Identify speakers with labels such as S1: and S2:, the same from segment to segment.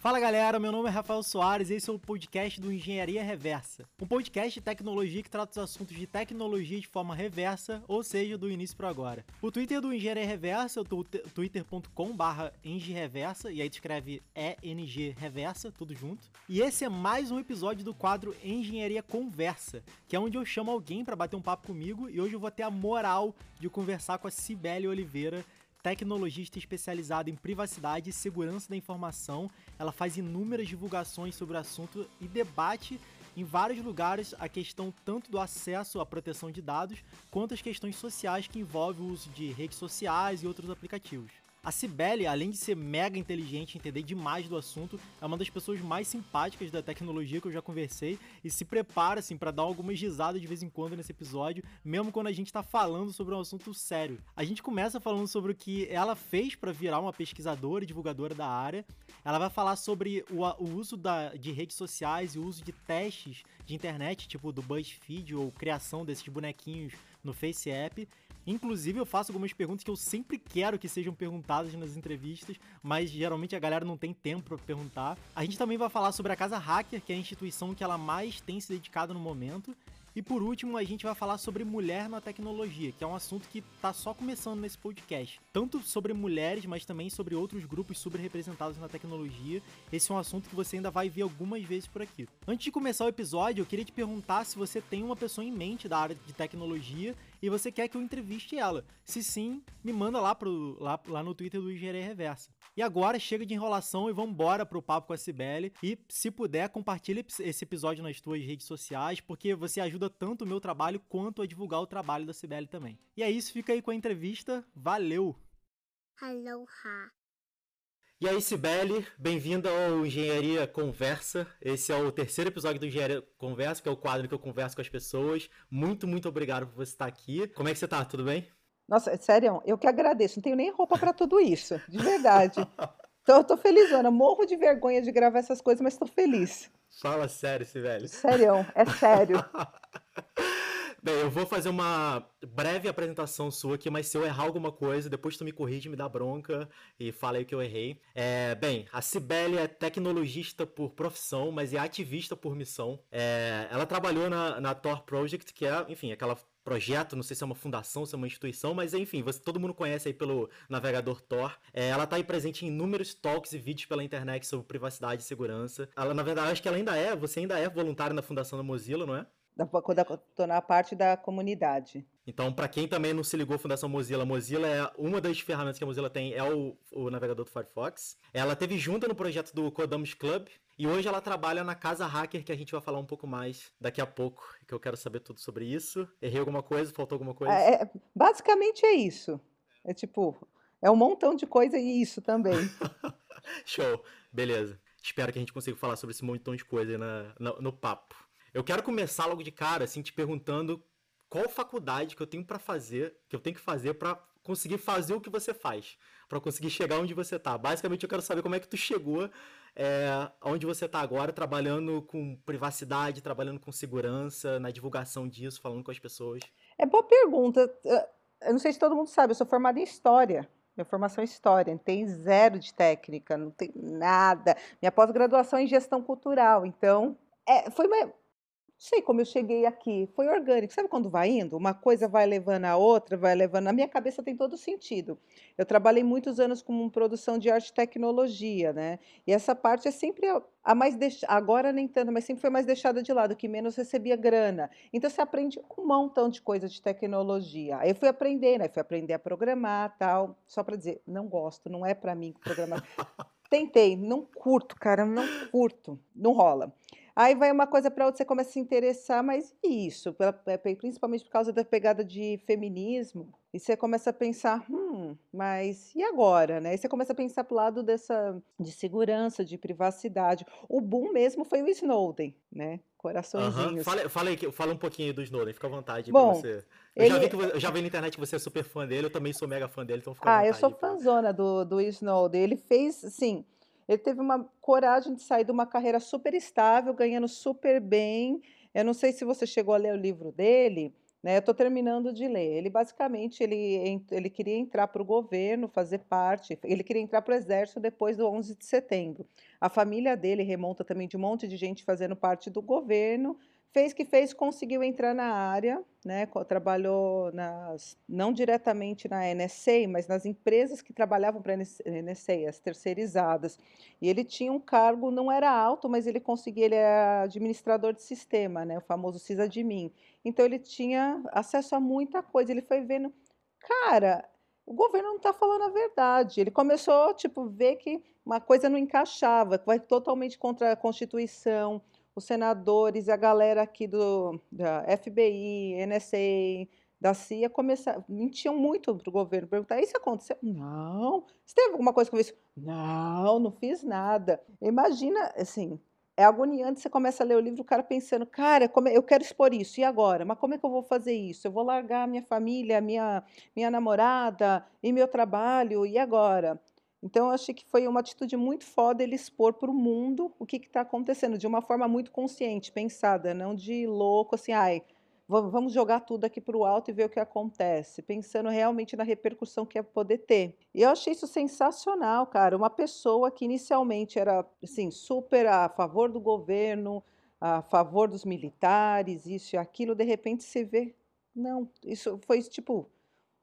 S1: Fala galera, meu nome é Rafael Soares e esse é o podcast do Engenharia Reversa. Um podcast de tecnologia que trata os assuntos de tecnologia de forma reversa, ou seja, do início para agora. O Twitter do Engenharia Reversa é o twitter.com barra Reversa, e aí tu escreve ENG Reversa, tudo junto. E esse é mais um episódio do quadro Engenharia Conversa, que é onde eu chamo alguém para bater um papo comigo e hoje eu vou ter a moral de conversar com a Cibele Oliveira, tecnologista especializada em privacidade e segurança da informação. Ela faz inúmeras divulgações sobre o assunto e debate em vários lugares a questão tanto do acesso à proteção de dados quanto as questões sociais que envolvem o uso de redes sociais e outros aplicativos. A Cibele, além de ser mega inteligente e entender demais do assunto, é uma das pessoas mais simpáticas da tecnologia que eu já conversei e se prepara assim para dar algumas risadas de vez em quando nesse episódio, mesmo quando a gente tá falando sobre um assunto sério. A gente começa falando sobre o que ela fez para virar uma pesquisadora e divulgadora da área. Ela vai falar sobre o, o uso da, de redes sociais e o uso de testes de internet, tipo do BuzzFeed ou criação desses bonequinhos no Face App. Inclusive, eu faço algumas perguntas que eu sempre quero que sejam perguntadas nas entrevistas, mas geralmente a galera não tem tempo para perguntar. A gente também vai falar sobre a Casa Hacker, que é a instituição que ela mais tem se dedicado no momento, e por último, a gente vai falar sobre mulher na tecnologia, que é um assunto que está só começando nesse podcast. Tanto sobre mulheres, mas também sobre outros grupos subrepresentados na tecnologia. Esse é um assunto que você ainda vai ver algumas vezes por aqui. Antes de começar o episódio, eu queria te perguntar se você tem uma pessoa em mente da área de tecnologia e você quer que eu entreviste ela. Se sim, me manda lá, pro, lá, lá no Twitter do Engenharia Reversa. E agora chega de enrolação e vamos embora pro papo com a Cibele. E se puder, compartilhe esse episódio nas tuas redes sociais, porque você ajuda tanto o meu trabalho quanto a divulgar o trabalho da Cibele também. E é isso, fica aí com a entrevista. Valeu! Aloha! E aí, Sibeli, bem-vinda ao Engenharia Conversa. Esse é o terceiro episódio do Engenharia Conversa, que é o quadro que eu converso com as pessoas. Muito, muito obrigado por você estar aqui. Como é que você está? Tudo bem?
S2: Nossa, sério, eu que agradeço. Não tenho nem roupa para tudo isso, de verdade. Então, eu tô felizona. Morro de vergonha de gravar essas coisas, mas estou feliz.
S1: Fala sério, Sibeli.
S2: Sério, é sério.
S1: Bem, eu vou fazer uma breve apresentação sua aqui, mas se eu errar alguma coisa, depois tu me corrige, me dá bronca e fala aí o que eu errei. É, bem, a Cibele é tecnologista por profissão, mas é ativista por missão. É, ela trabalhou na, na Tor Project, que é, enfim, aquela projeto, não sei se é uma fundação, se é uma instituição, mas enfim, você, todo mundo conhece aí pelo navegador Tor. É, ela está aí presente em inúmeros talks e vídeos pela internet sobre privacidade e segurança. Ela, na verdade, acho que ela ainda é, você ainda é voluntária na fundação da Mozilla, não é?
S2: quando eu tô na parte da comunidade.
S1: Então, para quem também não se ligou à Fundação Mozilla, Mozilla é uma das ferramentas que a Mozilla tem é o, o navegador do Firefox. Ela teve junto no projeto do Codamos Club e hoje ela trabalha na Casa Hacker, que a gente vai falar um pouco mais daqui a pouco, que eu quero saber tudo sobre isso. Errei alguma coisa? Faltou alguma coisa?
S2: É, é basicamente é isso. É tipo, é um montão de coisa e isso também.
S1: Show, beleza. Espero que a gente consiga falar sobre esse montão de coisa na, no, no papo. Eu quero começar logo de cara, assim, te perguntando qual faculdade que eu tenho para fazer, que eu tenho que fazer para conseguir fazer o que você faz, para conseguir chegar onde você tá. Basicamente, eu quero saber como é que tu chegou é, onde você tá agora, trabalhando com privacidade, trabalhando com segurança, na divulgação disso, falando com as pessoas.
S2: É boa pergunta. Eu não sei se todo mundo sabe, eu sou formada em História. Minha formação é História, não tem zero de técnica, não tem nada. Minha pós-graduação é em Gestão Cultural, então... É, foi uma, sei como eu cheguei aqui, foi orgânico. Sabe quando vai indo? Uma coisa vai levando a outra, vai levando. Na minha cabeça tem todo sentido. Eu trabalhei muitos anos com produção de arte e tecnologia, né? E essa parte é sempre a, a mais deix... agora nem tanto, mas sempre foi mais deixada de lado, que menos recebia grana. Então você aprende um montão de coisa de tecnologia. Aí eu fui aprender, né? Fui aprender a programar, tal. Só para dizer, não gosto, não é para mim programar. Tentei, não curto, cara, não curto, não rola. Aí vai uma coisa para outra, você começa a se interessar, mas isso, é, principalmente por causa da pegada de feminismo, e você começa a pensar, hum, mas e agora, né? E você começa a pensar pro lado dessa de segurança, de privacidade. O boom mesmo foi o Snowden, né? Coraçõezinhos.
S1: Fala, fala, aí, fala um pouquinho do Snowden, fica à vontade Bom, você. Eu, ele... já vi que, eu já vi na internet que você é super fã dele, eu também sou mega fã dele, então fica à
S2: vontade. Ah, eu sou fãzona do, do Snowden. Ele fez, assim, ele teve uma coragem de sair de uma carreira super estável, ganhando super bem. Eu não sei se você chegou a ler o livro dele, né, eu tô terminando de ler. Ele basicamente ele ele queria entrar para o governo, fazer parte ele queria entrar para o exército depois do 11 de setembro. A família dele remonta também de um monte de gente fazendo parte do governo, Fez que fez, conseguiu entrar na área, né, trabalhou nas não diretamente na NSA, mas nas empresas que trabalhavam para a NSA, as terceirizadas. E ele tinha um cargo, não era alto, mas ele conseguia, ele era administrador de sistema, né, o famoso sysadmin. Então ele tinha acesso a muita coisa, ele foi vendo, cara, o governo não está falando a verdade. Ele começou, tipo, ver que uma coisa não encaixava, vai totalmente contra a Constituição, os senadores e a galera aqui do da FBI, NSA, da CIA mentiam muito para o governo, perguntar, isso aconteceu? Não. Você teve alguma coisa eu fiz? Não, não fiz nada. Imagina, assim, é agoniante, você começa a ler o livro, o cara pensando, cara, como é, eu quero expor isso, e agora? Mas como é que eu vou fazer isso? Eu vou largar minha família, minha, minha namorada e meu trabalho, e agora? Então, eu achei que foi uma atitude muito foda ele expor para o mundo o que está acontecendo, de uma forma muito consciente, pensada, não de louco, assim, ai, vamos jogar tudo aqui para o alto e ver o que acontece, pensando realmente na repercussão que ia poder ter. E eu achei isso sensacional, cara. Uma pessoa que inicialmente era, assim, super a favor do governo, a favor dos militares, isso e aquilo, de repente você vê, não, isso foi tipo,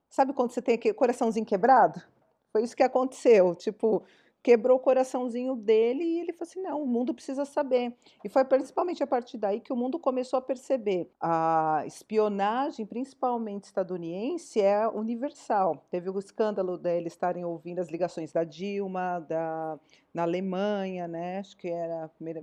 S2: sabe quando você tem aquele coraçãozinho quebrado? Foi isso que aconteceu, tipo, quebrou o coraçãozinho dele e ele falou assim: não, o mundo precisa saber. E foi principalmente a partir daí que o mundo começou a perceber a espionagem, principalmente estadunidense, é universal. Teve o escândalo deles estarem ouvindo as ligações da Dilma, da, na Alemanha, né? Acho que era a primeira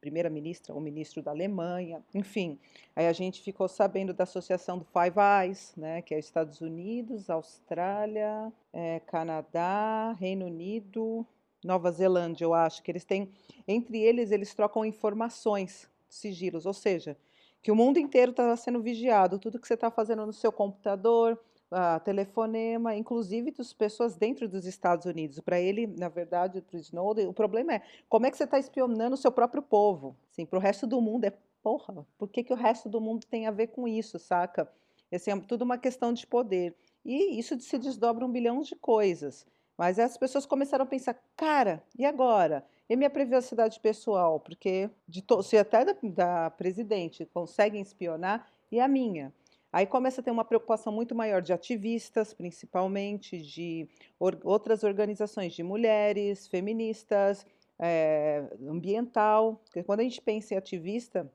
S2: primeira-ministra ou ministro da Alemanha, enfim. Aí a gente ficou sabendo da associação do Five Eyes, né, que é Estados Unidos, Austrália, é, Canadá, Reino Unido, Nova Zelândia, eu acho que eles têm, entre eles, eles trocam informações, sigilos, ou seja, que o mundo inteiro está sendo vigiado, tudo que você está fazendo no seu computador, a telefonema, inclusive das pessoas dentro dos Estados Unidos. Para ele, na verdade, para o Snowden, o problema é como é que você está espionando o seu próprio povo? Assim, para o resto do mundo é porra, por que, que o resto do mundo tem a ver com isso, saca? Assim, é tudo uma questão de poder. E isso se desdobra um bilhão de coisas. Mas as pessoas começaram a pensar, cara, e agora? E minha privacidade pessoal? Porque de se até da, da presidente conseguem espionar, e a minha? Aí começa a ter uma preocupação muito maior de ativistas, principalmente, de or outras organizações de mulheres, feministas, é, ambiental. Porque quando a gente pensa em ativista,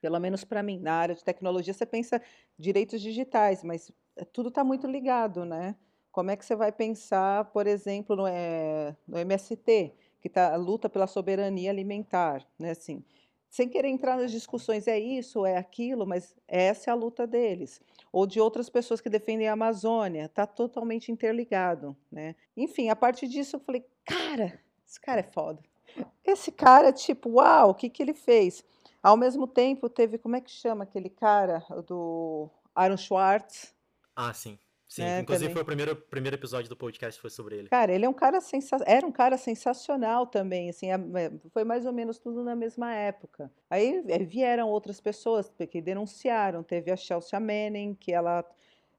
S2: pelo menos para mim, na área de tecnologia, você pensa direitos digitais, mas eh, tudo está muito ligado, né? Como é que você vai pensar, por exemplo, no, é, no MST, que tá, luta pela soberania alimentar, né? Assim, sem querer entrar nas discussões, é isso, é aquilo, mas essa é a luta deles. Ou de outras pessoas que defendem a Amazônia, está totalmente interligado. Né? Enfim, a partir disso eu falei, cara, esse cara é foda. Esse cara, tipo, uau, o que, que ele fez? Ao mesmo tempo, teve, como é que chama aquele cara do Aaron Schwartz?
S1: Ah, sim. Sim, né, inclusive também. foi o primeiro, primeiro episódio do podcast foi sobre ele.
S2: Cara, ele é um cara sensa era um cara sensacional também, assim, é, foi mais ou menos tudo na mesma época. Aí é, vieram outras pessoas que denunciaram, teve a Chelsea Manning, que ela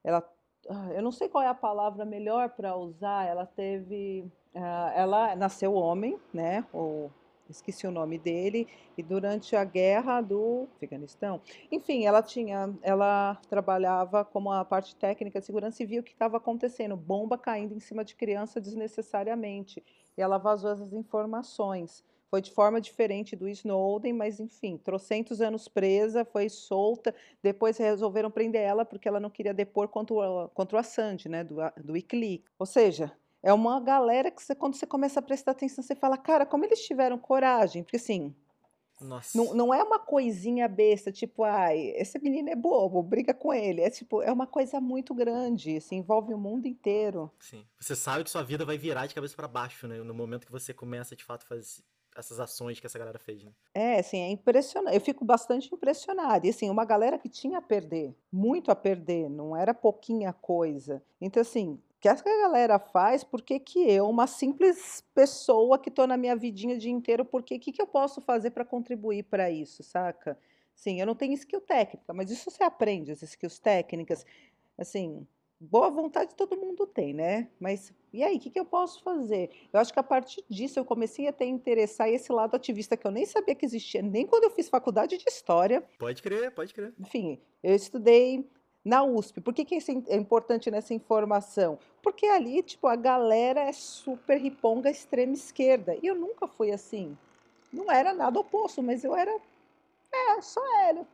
S2: ela ah, eu não sei qual é a palavra melhor para usar, ela teve uh, ela nasceu homem, né? Ou esqueci o nome dele, e durante a guerra do Afeganistão. Enfim, ela tinha, ela trabalhava como a parte técnica de segurança e viu o que estava acontecendo, bomba caindo em cima de criança desnecessariamente. E ela vazou essas informações. Foi de forma diferente do Snowden, mas enfim, trocentos anos presa, foi solta. Depois resolveram prender ela porque ela não queria depor contra o, contra o Assange, né, do, do Wikileaks. Ou seja, é uma galera que você, quando você começa a prestar atenção, você fala, cara, como eles tiveram coragem? Porque assim, não, não é uma coisinha besta, tipo, ai, esse menino é bobo, briga com ele. É tipo, é uma coisa muito grande, assim, envolve o mundo inteiro.
S1: Sim. Você sabe que sua vida vai virar de cabeça para baixo, né? No momento que você começa, de fato, a fazer essas ações que essa galera fez, né?
S2: É, assim, é impressionante. Eu fico bastante impressionada. E assim, uma galera que tinha a perder, muito a perder, não era pouquinha coisa. Então, assim, que essa galera faz, por que que eu, uma simples pessoa que estou na minha vidinha o dia inteiro, por que que que eu posso fazer para contribuir para isso, saca? Sim, eu não tenho skill técnica, mas isso você aprende, as skills técnicas. Assim, boa vontade todo mundo tem, né? Mas e aí, o que, que eu posso fazer? Eu acho que a partir disso eu comecei a ter interessar esse lado ativista que eu nem sabia que existia, nem quando eu fiz faculdade de história.
S1: Pode crer, pode crer.
S2: Enfim, eu estudei na USP. Por que, que isso é importante nessa informação? Porque ali, tipo, a galera é super riponga extrema esquerda. E eu nunca fui assim. Não era nada oposto, mas eu era. É, só era.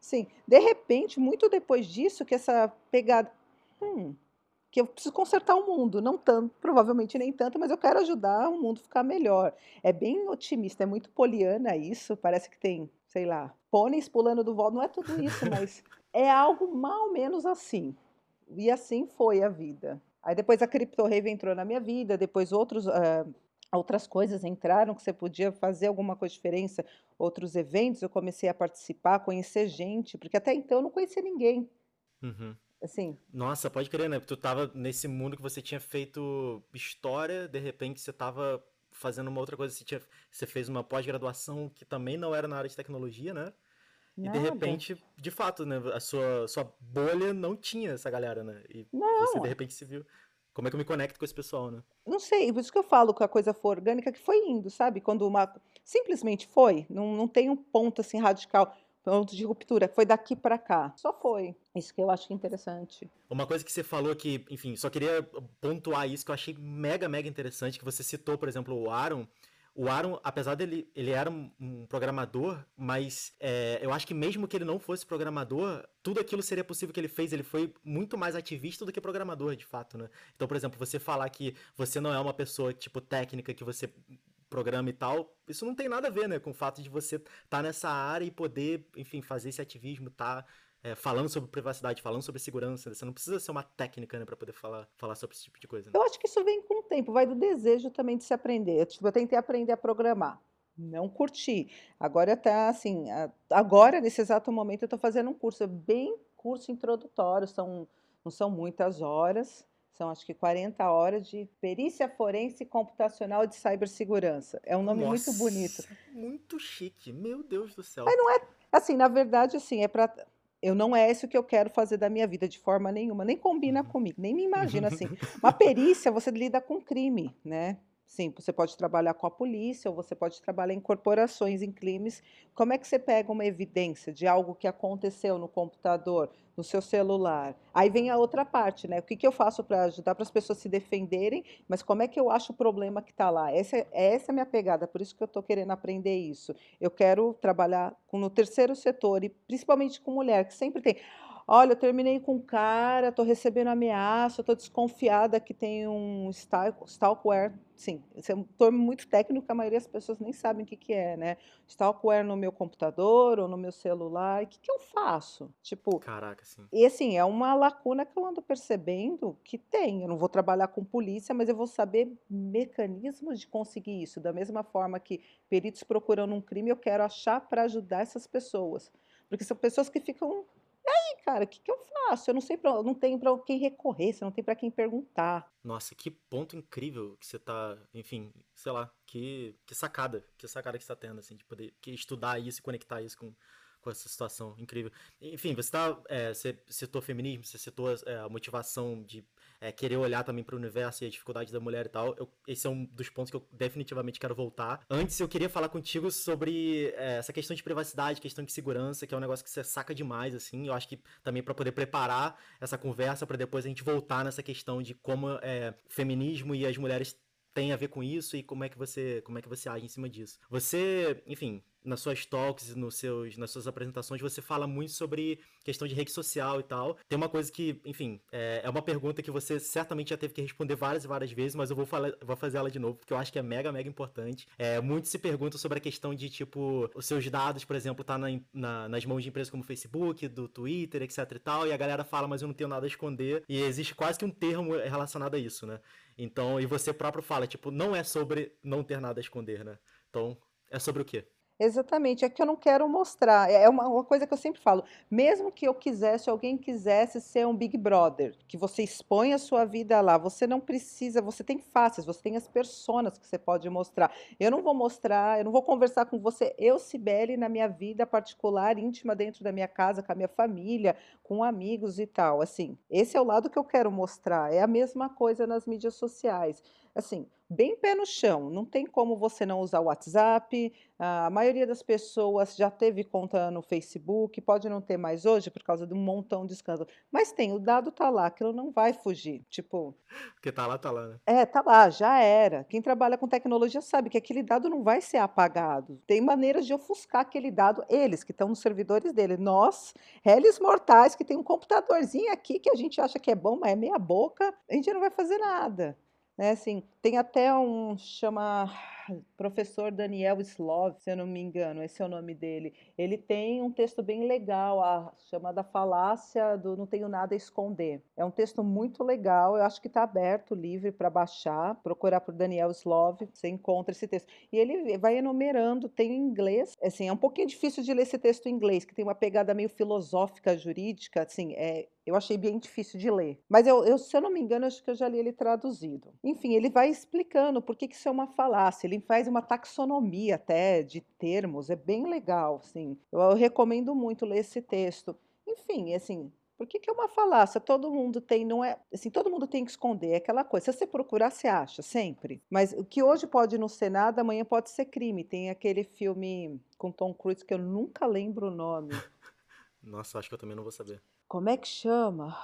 S2: Sim. De repente, muito depois disso, que essa pegada. Hum, que eu preciso consertar o mundo, não tanto, provavelmente nem tanto, mas eu quero ajudar o mundo a ficar melhor. É bem otimista, é muito poliana isso, parece que tem, sei lá, pôneis pulando do voo, não é tudo isso, mas é algo mal menos assim. E assim foi a vida. Aí depois a Crypto Rave entrou na minha vida, depois outros, uh, outras coisas entraram que você podia fazer alguma coisa diferença, outros eventos, eu comecei a participar, conhecer gente, porque até então eu não conhecia ninguém.
S1: Uhum.
S2: Assim.
S1: Nossa, pode crer, né? Tu tava nesse mundo que você tinha feito história, de repente você tava fazendo uma outra coisa, você, tinha, você fez uma pós-graduação que também não era na área de tecnologia, né? Nada. E de repente, de fato, né, a sua, sua bolha não tinha essa galera, né? E não. você de repente se viu. Como é que eu me conecto com esse pessoal, né?
S2: Não sei, por isso que eu falo que a coisa foi orgânica, que foi indo, sabe? Quando uma. Simplesmente foi, não, não tem um ponto assim radical, ponto de ruptura, foi daqui para cá. Só foi. Isso que eu acho interessante.
S1: Uma coisa que você falou que, enfim, só queria pontuar isso que eu achei mega, mega interessante, que você citou, por exemplo, o Aaron o Aaron, apesar dele, ele era um programador, mas é, eu acho que mesmo que ele não fosse programador, tudo aquilo seria possível que ele fez. Ele foi muito mais ativista do que programador, de fato, né? Então, por exemplo, você falar que você não é uma pessoa, tipo, técnica, que você programa e tal, isso não tem nada a ver, né, com o fato de você estar tá nessa área e poder, enfim, fazer esse ativismo, tá é, falando sobre privacidade, falando sobre segurança. Você não precisa ser uma técnica né, para poder falar, falar sobre esse tipo de coisa. Né?
S2: Eu acho que isso vem com o tempo, vai do desejo também de se aprender. Eu, tipo, eu tentei aprender a programar. Não curti. Agora tá assim, agora nesse exato momento eu estou fazendo um curso, é bem curso introdutório, são, não são muitas horas, são acho que 40 horas de perícia forense computacional de cibersegurança. É um nome Nossa, muito bonito.
S1: Muito chique, meu Deus do céu.
S2: Mas não é assim, na verdade, assim, é para eu não é isso que eu quero fazer da minha vida de forma nenhuma, nem combina uhum. comigo, nem me imagino assim. Uma perícia, você lida com crime, né? Sim, você pode trabalhar com a polícia ou você pode trabalhar em corporações, em crimes. Como é que você pega uma evidência de algo que aconteceu no computador, no seu celular? Aí vem a outra parte, né? O que, que eu faço para ajudar para as pessoas se defenderem, mas como é que eu acho o problema que está lá? Essa, é, essa é a minha pegada, por isso que eu estou querendo aprender isso. Eu quero trabalhar com, no terceiro setor, e principalmente com mulher, que sempre tem. Olha, eu terminei com um cara, estou recebendo ameaça, estou desconfiada que tem um stalkware. Sim, esse é um termo muito técnico que a maioria das pessoas nem sabem o que, que é, né? Stalkware no meu computador ou no meu celular. O que, que eu faço? Tipo.
S1: Caraca, sim.
S2: E assim, é uma lacuna que eu ando percebendo que tem. Eu não vou trabalhar com polícia, mas eu vou saber mecanismos de conseguir isso. Da mesma forma que peritos procuram um crime, eu quero achar para ajudar essas pessoas. Porque são pessoas que ficam e aí, cara, o que, que eu faço? Eu não sei para, não tenho para quem recorrer, você não tem para quem perguntar.
S1: Nossa, que ponto incrível que você tá, enfim, sei lá, que, que sacada, que sacada que você tá tendo, assim, de poder que estudar isso e conectar isso com, com essa situação incrível. Enfim, você tá, é, você citou feminismo, você citou é, a motivação de é, querer olhar também para o universo e a dificuldade da mulher e tal. Eu, esse é um dos pontos que eu definitivamente quero voltar. Antes, eu queria falar contigo sobre é, essa questão de privacidade, questão de segurança, que é um negócio que você saca demais, assim. Eu acho que também para poder preparar essa conversa, para depois a gente voltar nessa questão de como é, o feminismo e as mulheres têm a ver com isso e como é que você como é que você age em cima disso. Você, enfim, nas suas talks, nos seus, nas suas apresentações, você fala muito sobre questão de rede social e tal. Tem uma coisa que, enfim, é, é uma pergunta que você certamente já teve que responder várias e várias vezes, mas eu vou, falar, vou fazer ela de novo, porque eu acho que é mega, mega importante. É, muitos se perguntam sobre a questão de, tipo, os seus dados, por exemplo, tá na, na, nas mãos de empresas como Facebook, do Twitter, etc e tal, e a galera fala, mas eu não tenho nada a esconder, e existe quase que um termo relacionado a isso, né? Então, e você próprio fala, tipo, não é sobre não ter nada a esconder, né? Então, é sobre o quê?
S2: Exatamente, é que eu não quero mostrar. É uma, uma coisa que eu sempre falo. Mesmo que eu quisesse, alguém quisesse ser um Big Brother, que você expõe a sua vida lá, você não precisa, você tem faces, você tem as personas que você pode mostrar. Eu não vou mostrar, eu não vou conversar com você, eu, Sibeli, na minha vida particular, íntima, dentro da minha casa, com a minha família, com amigos e tal. Assim, esse é o lado que eu quero mostrar. É a mesma coisa nas mídias sociais assim, bem pé no chão. Não tem como você não usar o WhatsApp. A maioria das pessoas já teve conta no Facebook, pode não ter mais hoje por causa de um montão de escândalo. Mas tem, o dado tá lá, aquilo não vai fugir. Tipo.
S1: Porque tá lá, tá lá, né?
S2: É, tá lá, já era. Quem trabalha com tecnologia sabe que aquele dado não vai ser apagado. Tem maneiras de ofuscar aquele dado, eles que estão nos servidores dele. Nós, réis mortais, que tem um computadorzinho aqui que a gente acha que é bom, mas é meia boca, a gente não vai fazer nada. Né, assim, tem até um chama professor Daniel Slov, se eu não me engano, esse é o nome dele. Ele tem um texto bem legal, a chamada Falácia do Não Tenho Nada a Esconder. É um texto muito legal, eu acho que está aberto, livre para baixar. Procurar por Daniel Slov, você encontra esse texto. E ele vai enumerando, tem em inglês, assim, é um pouquinho difícil de ler esse texto em inglês, que tem uma pegada meio filosófica, jurídica, assim, é, eu achei bem difícil de ler. Mas eu, eu, se eu não me engano, acho que eu já li ele traduzido. Enfim, ele vai explicando por que, que isso é uma falácia. Ele faz uma taxonomia até de termos, é bem legal, sim. Eu, eu recomendo muito ler esse texto. Enfim, assim, por que, que, é uma falácia? Todo mundo tem, não é, assim, todo mundo tem que esconder, é aquela coisa. Se você procurar, você acha, sempre. Mas o que hoje pode não ser nada, amanhã pode ser crime. Tem aquele filme com Tom Cruise que eu nunca lembro o nome.
S1: Nossa, acho que eu também não vou saber.
S2: Como é que chama?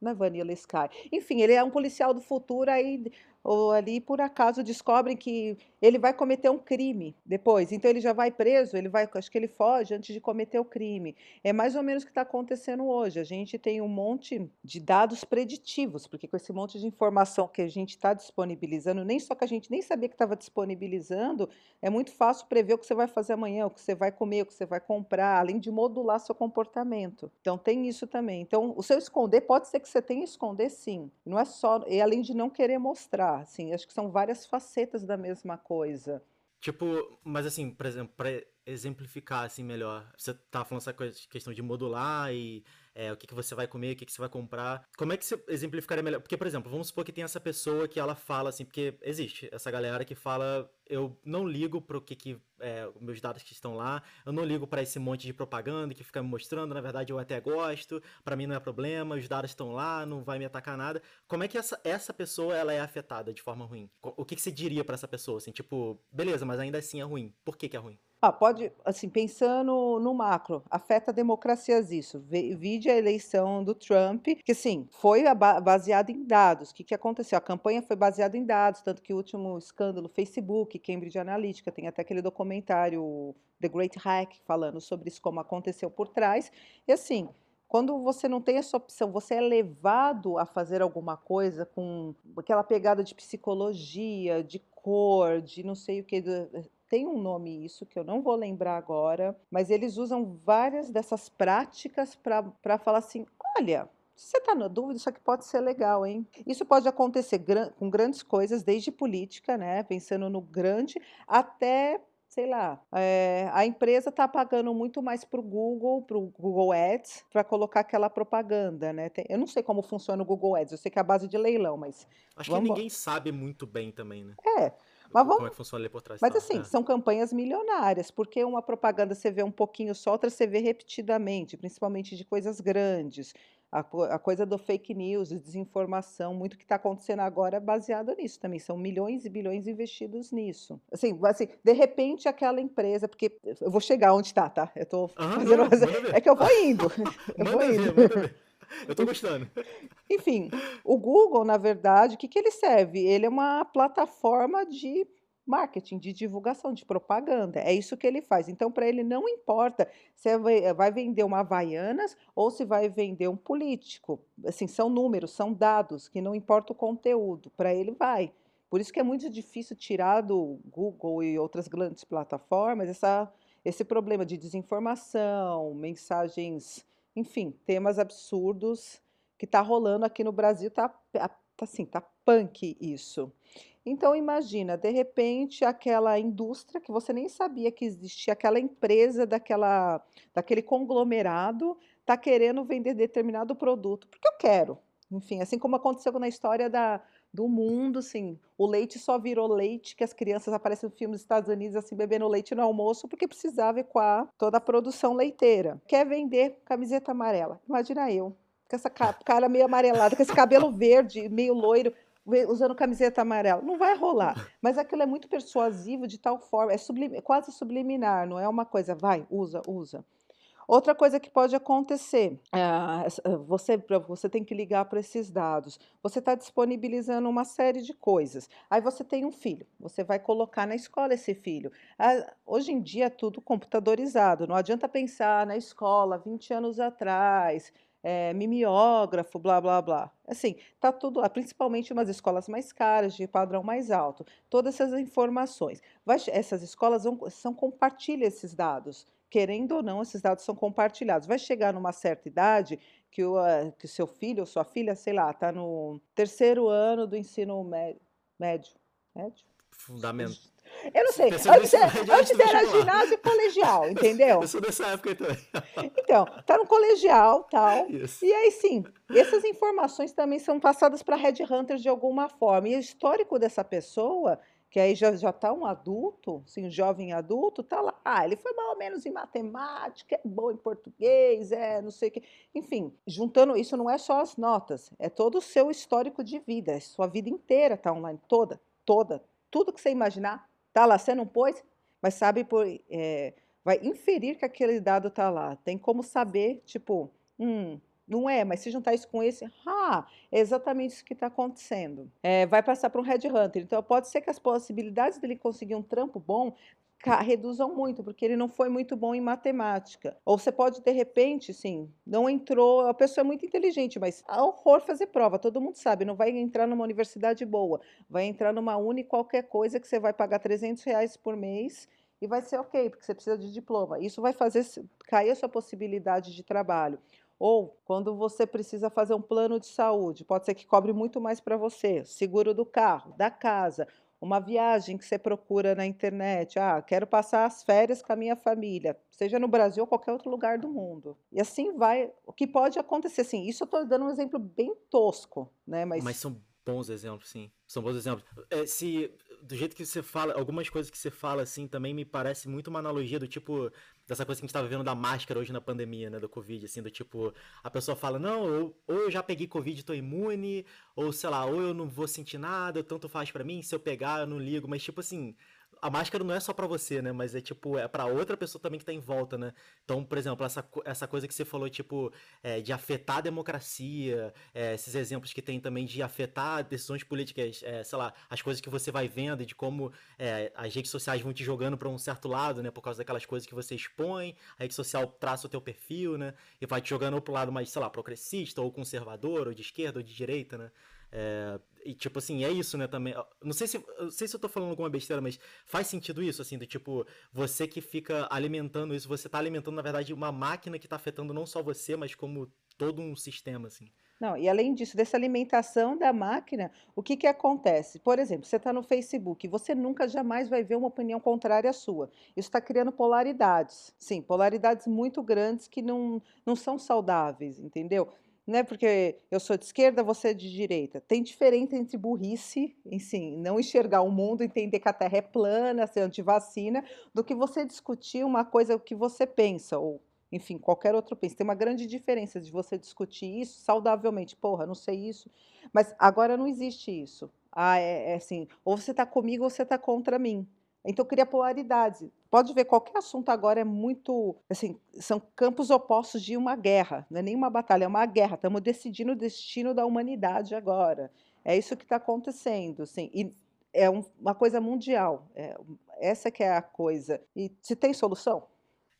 S2: Não é Vanilla Sky. Enfim, ele é um policial do futuro, aí ou ali por acaso descobrem que ele vai cometer um crime depois. Então ele já vai preso, ele vai, acho que ele foge antes de cometer o crime. É mais ou menos o que está acontecendo hoje. A gente tem um monte de dados preditivos, porque com esse monte de informação que a gente está disponibilizando, nem só que a gente nem sabia que estava disponibilizando, é muito fácil prever o que você vai fazer amanhã, o que você vai comer, o que você vai comprar, além de modular seu comportamento. Então tem isso também. Então o seu esconder pode ser que você tenha esconder sim. Não é só, e além de não querer mostrar assim, acho que são várias facetas da mesma coisa.
S1: Tipo, mas assim, por exemplo, para exemplificar assim melhor, você tá falando essa questão de modular e é, o que, que você vai comer, o que, que você vai comprar. Como é que você exemplificaria melhor? Porque, por exemplo, vamos supor que tem essa pessoa que ela fala assim, porque existe essa galera que fala, eu não ligo para o que, que é, meus dados que estão lá, eu não ligo para esse monte de propaganda que fica me mostrando, na verdade eu até gosto, para mim não é problema, os dados estão lá, não vai me atacar nada. Como é que essa, essa pessoa ela é afetada de forma ruim? O que, que você diria para essa pessoa? Assim, tipo, beleza, mas ainda assim é ruim. Por que, que é ruim?
S2: Ah, pode, assim, pensando no macro, afeta democracias isso. Vide a eleição do Trump, que assim, foi baseada em dados. O que, que aconteceu? A campanha foi baseada em dados, tanto que o último escândalo, Facebook, Cambridge Analytica, tem até aquele documentário The Great Hack falando sobre isso, como aconteceu por trás. E assim, quando você não tem essa opção, você é levado a fazer alguma coisa com aquela pegada de psicologia, de cor, de não sei o que, tem um nome isso que eu não vou lembrar agora, mas eles usam várias dessas práticas para falar assim: olha, se você está na dúvida, isso aqui pode ser legal, hein? Isso pode acontecer gran com grandes coisas, desde política, né? Pensando no grande, até sei lá, é, a empresa está pagando muito mais para o Google, para o Google Ads, para colocar aquela propaganda, né? Tem, eu não sei como funciona o Google Ads, eu sei que é a base de leilão, mas.
S1: Acho que ninguém sabe muito bem também, né?
S2: É. Mas vamos...
S1: Como é que funciona ali por trás?
S2: Mas assim, é. são campanhas milionárias, porque uma propaganda você vê um pouquinho só, outra você vê repetidamente, principalmente de coisas grandes. A, a coisa do fake news, desinformação, muito que está acontecendo agora é baseado nisso também. São milhões e bilhões investidos nisso. Assim, assim, de repente aquela empresa, porque eu vou chegar onde está, tá? Eu estou fazendo. Não, é que eu vou indo. eu vou indo. Ver,
S1: Eu tô gostando.
S2: Enfim, o Google, na verdade, o que, que ele serve? Ele é uma plataforma de marketing, de divulgação, de propaganda. É isso que ele faz. Então, para ele não importa se vai vender uma Havaianas ou se vai vender um político. Assim, são números, são dados, que não importa o conteúdo. Para ele vai. Por isso que é muito difícil tirar do Google e outras grandes plataformas essa, esse problema de desinformação, mensagens enfim, temas absurdos que está rolando aqui no Brasil, tá, tá assim, tá punk isso. Então imagina, de repente, aquela indústria que você nem sabia que existia, aquela empresa daquela, daquele conglomerado está querendo vender determinado produto, porque eu quero. Enfim, assim como aconteceu na história da, do mundo, assim, o leite só virou leite, que as crianças aparecem no filme dos Estados Unidos, assim, bebendo leite no almoço, porque precisava ecoar toda a produção leiteira. Quer vender camiseta amarela. Imagina eu, com essa cara meio amarelada, com esse cabelo verde, meio loiro, usando camiseta amarela. Não vai rolar. Mas aquilo é muito persuasivo de tal forma, é sublim, quase subliminar, não é uma coisa, vai, usa, usa. Outra coisa que pode acontecer, é, você, você tem que ligar para esses dados. Você está disponibilizando uma série de coisas. Aí você tem um filho, você vai colocar na escola esse filho. Ah, hoje em dia é tudo computadorizado, não adianta pensar na escola 20 anos atrás, é, mimeógrafo, blá, blá, blá. Assim, tá tudo lá, principalmente umas escolas mais caras, de padrão mais alto. Todas essas informações. Vai, essas escolas vão, são compartilham esses dados querendo ou não, esses dados são compartilhados. Vai chegar numa certa idade que o, uh, que o seu filho ou sua filha, sei lá, está no terceiro ano do ensino médio. Médio? médio?
S1: Fundamental.
S2: Eu não sei. Antes, antes era ginásio colegial, entendeu?
S1: Eu sou dessa época também.
S2: Então, tá no colegial tal. Isso. E aí sim, essas informações também são passadas para headhunters de alguma forma. E o histórico dessa pessoa que aí já está um adulto, assim, um jovem adulto, está lá. Ah, ele foi mais ou menos em matemática, é bom em português, é não sei o quê. Enfim, juntando isso não é só as notas, é todo o seu histórico de vida, é sua vida inteira está online, toda, toda, tudo que você imaginar está lá. Você não pôs, mas sabe por, é, vai inferir que aquele dado está lá. Tem como saber, tipo, hum, não é, mas se juntar isso com esse, ah, é exatamente isso que está acontecendo. É, vai passar para um headhunter. Então, pode ser que as possibilidades dele conseguir um trampo bom reduzam muito, porque ele não foi muito bom em matemática. Ou você pode, de repente, sim, não entrou, a pessoa é muito inteligente, mas é horror fazer prova, todo mundo sabe, não vai entrar numa universidade boa, vai entrar numa uni qualquer coisa que você vai pagar 300 reais por mês e vai ser ok, porque você precisa de diploma. Isso vai fazer cair a sua possibilidade de trabalho. Ou quando você precisa fazer um plano de saúde, pode ser que cobre muito mais para você, seguro do carro, da casa, uma viagem que você procura na internet, ah, quero passar as férias com a minha família, seja no Brasil ou qualquer outro lugar do mundo. E assim vai, o que pode acontecer, assim, isso eu estou dando um exemplo bem tosco, né,
S1: mas... Mas são bons exemplos, sim, são bons exemplos. É, se, do jeito que você fala, algumas coisas que você fala, assim, também me parece muito uma analogia do tipo, dessa coisa que a gente tava vendo da máscara hoje na pandemia, né, do Covid, assim, do tipo, a pessoa fala, não, ou eu já peguei Covid e tô imune, ou sei lá, ou eu não vou sentir nada, tanto faz para mim, se eu pegar eu não ligo, mas tipo assim, a máscara não é só para você, né? Mas é tipo, é para outra pessoa também que tá em volta, né? Então, por exemplo, essa, essa coisa que você falou, tipo, é, de afetar a democracia, é, esses exemplos que tem também de afetar decisões políticas, é, sei lá, as coisas que você vai vendo e de como é, as redes sociais vão te jogando para um certo lado, né? Por causa daquelas coisas que você expõe, a rede social traça o teu perfil, né? E vai te jogando pro lado mais, sei lá, progressista ou conservador, ou de esquerda ou de direita, né? É, e tipo assim, é isso, né, também. Não sei se não sei se eu tô falando alguma besteira, mas faz sentido isso, assim, do tipo, você que fica alimentando isso, você tá alimentando, na verdade, uma máquina que tá afetando não só você, mas como todo um sistema, assim.
S2: Não, e além disso, dessa alimentação da máquina, o que que acontece? Por exemplo, você está no Facebook, você nunca jamais vai ver uma opinião contrária à sua. Isso está criando polaridades. Sim, polaridades muito grandes que não, não são saudáveis, entendeu? Não é porque eu sou de esquerda, você é de direita. Tem diferença entre burrice, sim, não enxergar o mundo, entender que a Terra é plana, ser antivacina, do que você discutir uma coisa que você pensa, ou, enfim, qualquer outro pensa. Tem uma grande diferença de você discutir isso saudavelmente. Porra, não sei isso. Mas agora não existe isso. Ah, é, é assim, ou você está comigo ou você está contra mim. Então cria polaridades. Pode ver, qualquer assunto agora é muito, assim, são campos opostos de uma guerra, não é nem uma batalha, é uma guerra. Estamos decidindo o destino da humanidade agora. É isso que está acontecendo, assim, e é um, uma coisa mundial. É, essa que é a coisa. E se tem solução?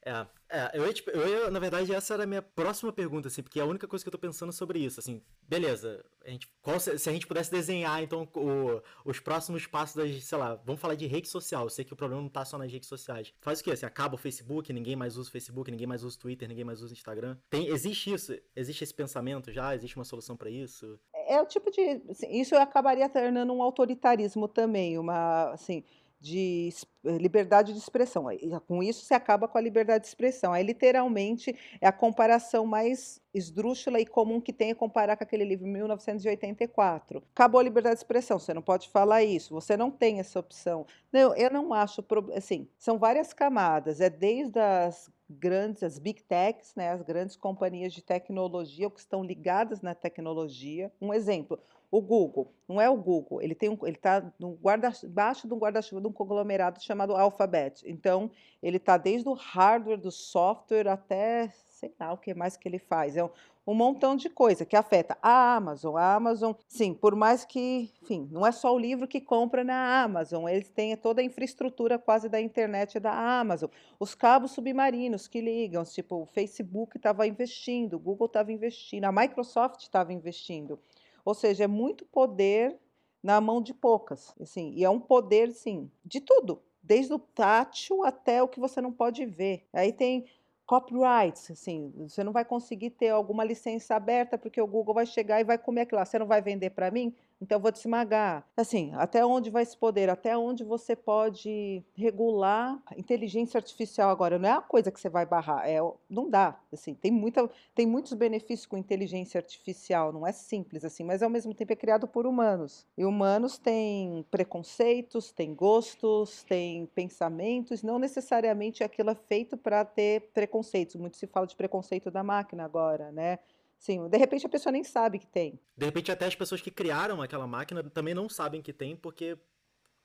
S1: É, é, eu, tipo, eu na verdade, essa era a minha próxima pergunta, assim, porque é a única coisa que eu tô pensando sobre isso, assim, beleza, a gente, qual, se a gente pudesse desenhar, então, o, os próximos passos das, sei lá, vamos falar de rede social, eu sei que o problema não tá só nas redes sociais. Faz o quê? Assim, acaba o Facebook, ninguém mais usa o Facebook, ninguém mais usa o Twitter, ninguém mais usa o Instagram. Tem, existe isso? Existe esse pensamento já? Existe uma solução para isso?
S2: É, é o tipo de. assim, isso acabaria tornando um autoritarismo também, uma assim, de eh, liberdade de expressão. Com isso, você acaba com a liberdade de expressão. Aí, literalmente, é a comparação mais esdrúxula e comum que tem é comparar com aquele livro 1984. Acabou a liberdade de expressão, você não pode falar isso, você não tem essa opção. Não, eu não acho, assim, são várias camadas, é desde as grandes, as big techs, né, as grandes companhias de tecnologia, ou que estão ligadas na tecnologia. Um exemplo, o Google, não é o Google, ele tem um, ele está guarda, embaixo de um guarda-chuva de um conglomerado chamado Alphabet. Então, ele está desde o hardware, do software, até sei lá o que mais que ele faz. É um, um montão de coisa que afeta a Amazon. A Amazon, sim, por mais que, enfim, não é só o livro que compra na Amazon, eles têm toda a infraestrutura quase da internet da Amazon. Os cabos submarinos que ligam, tipo, o Facebook estava investindo, o Google estava investindo, a Microsoft estava investindo. Ou seja, é muito poder na mão de poucas, assim, e é um poder, sim, de tudo, desde o tátil até o que você não pode ver. Aí tem copyrights, assim, você não vai conseguir ter alguma licença aberta porque o Google vai chegar e vai comer aquilo lá. Você não vai vender para mim? Então eu vou te esmagar. Assim, até onde vai esse poder? Até onde você pode regular a inteligência artificial agora? Não é uma coisa que você vai barrar, é, não dá. Assim, tem, muita, tem muitos benefícios com inteligência artificial, não é simples assim, mas ao mesmo tempo é criado por humanos. E humanos têm preconceitos, têm gostos, têm pensamentos, não necessariamente aquilo é feito para ter preconceitos. Muito se fala de preconceito da máquina agora, né? Sim, de repente a pessoa nem sabe que tem.
S1: De repente, até as pessoas que criaram aquela máquina também não sabem que tem, porque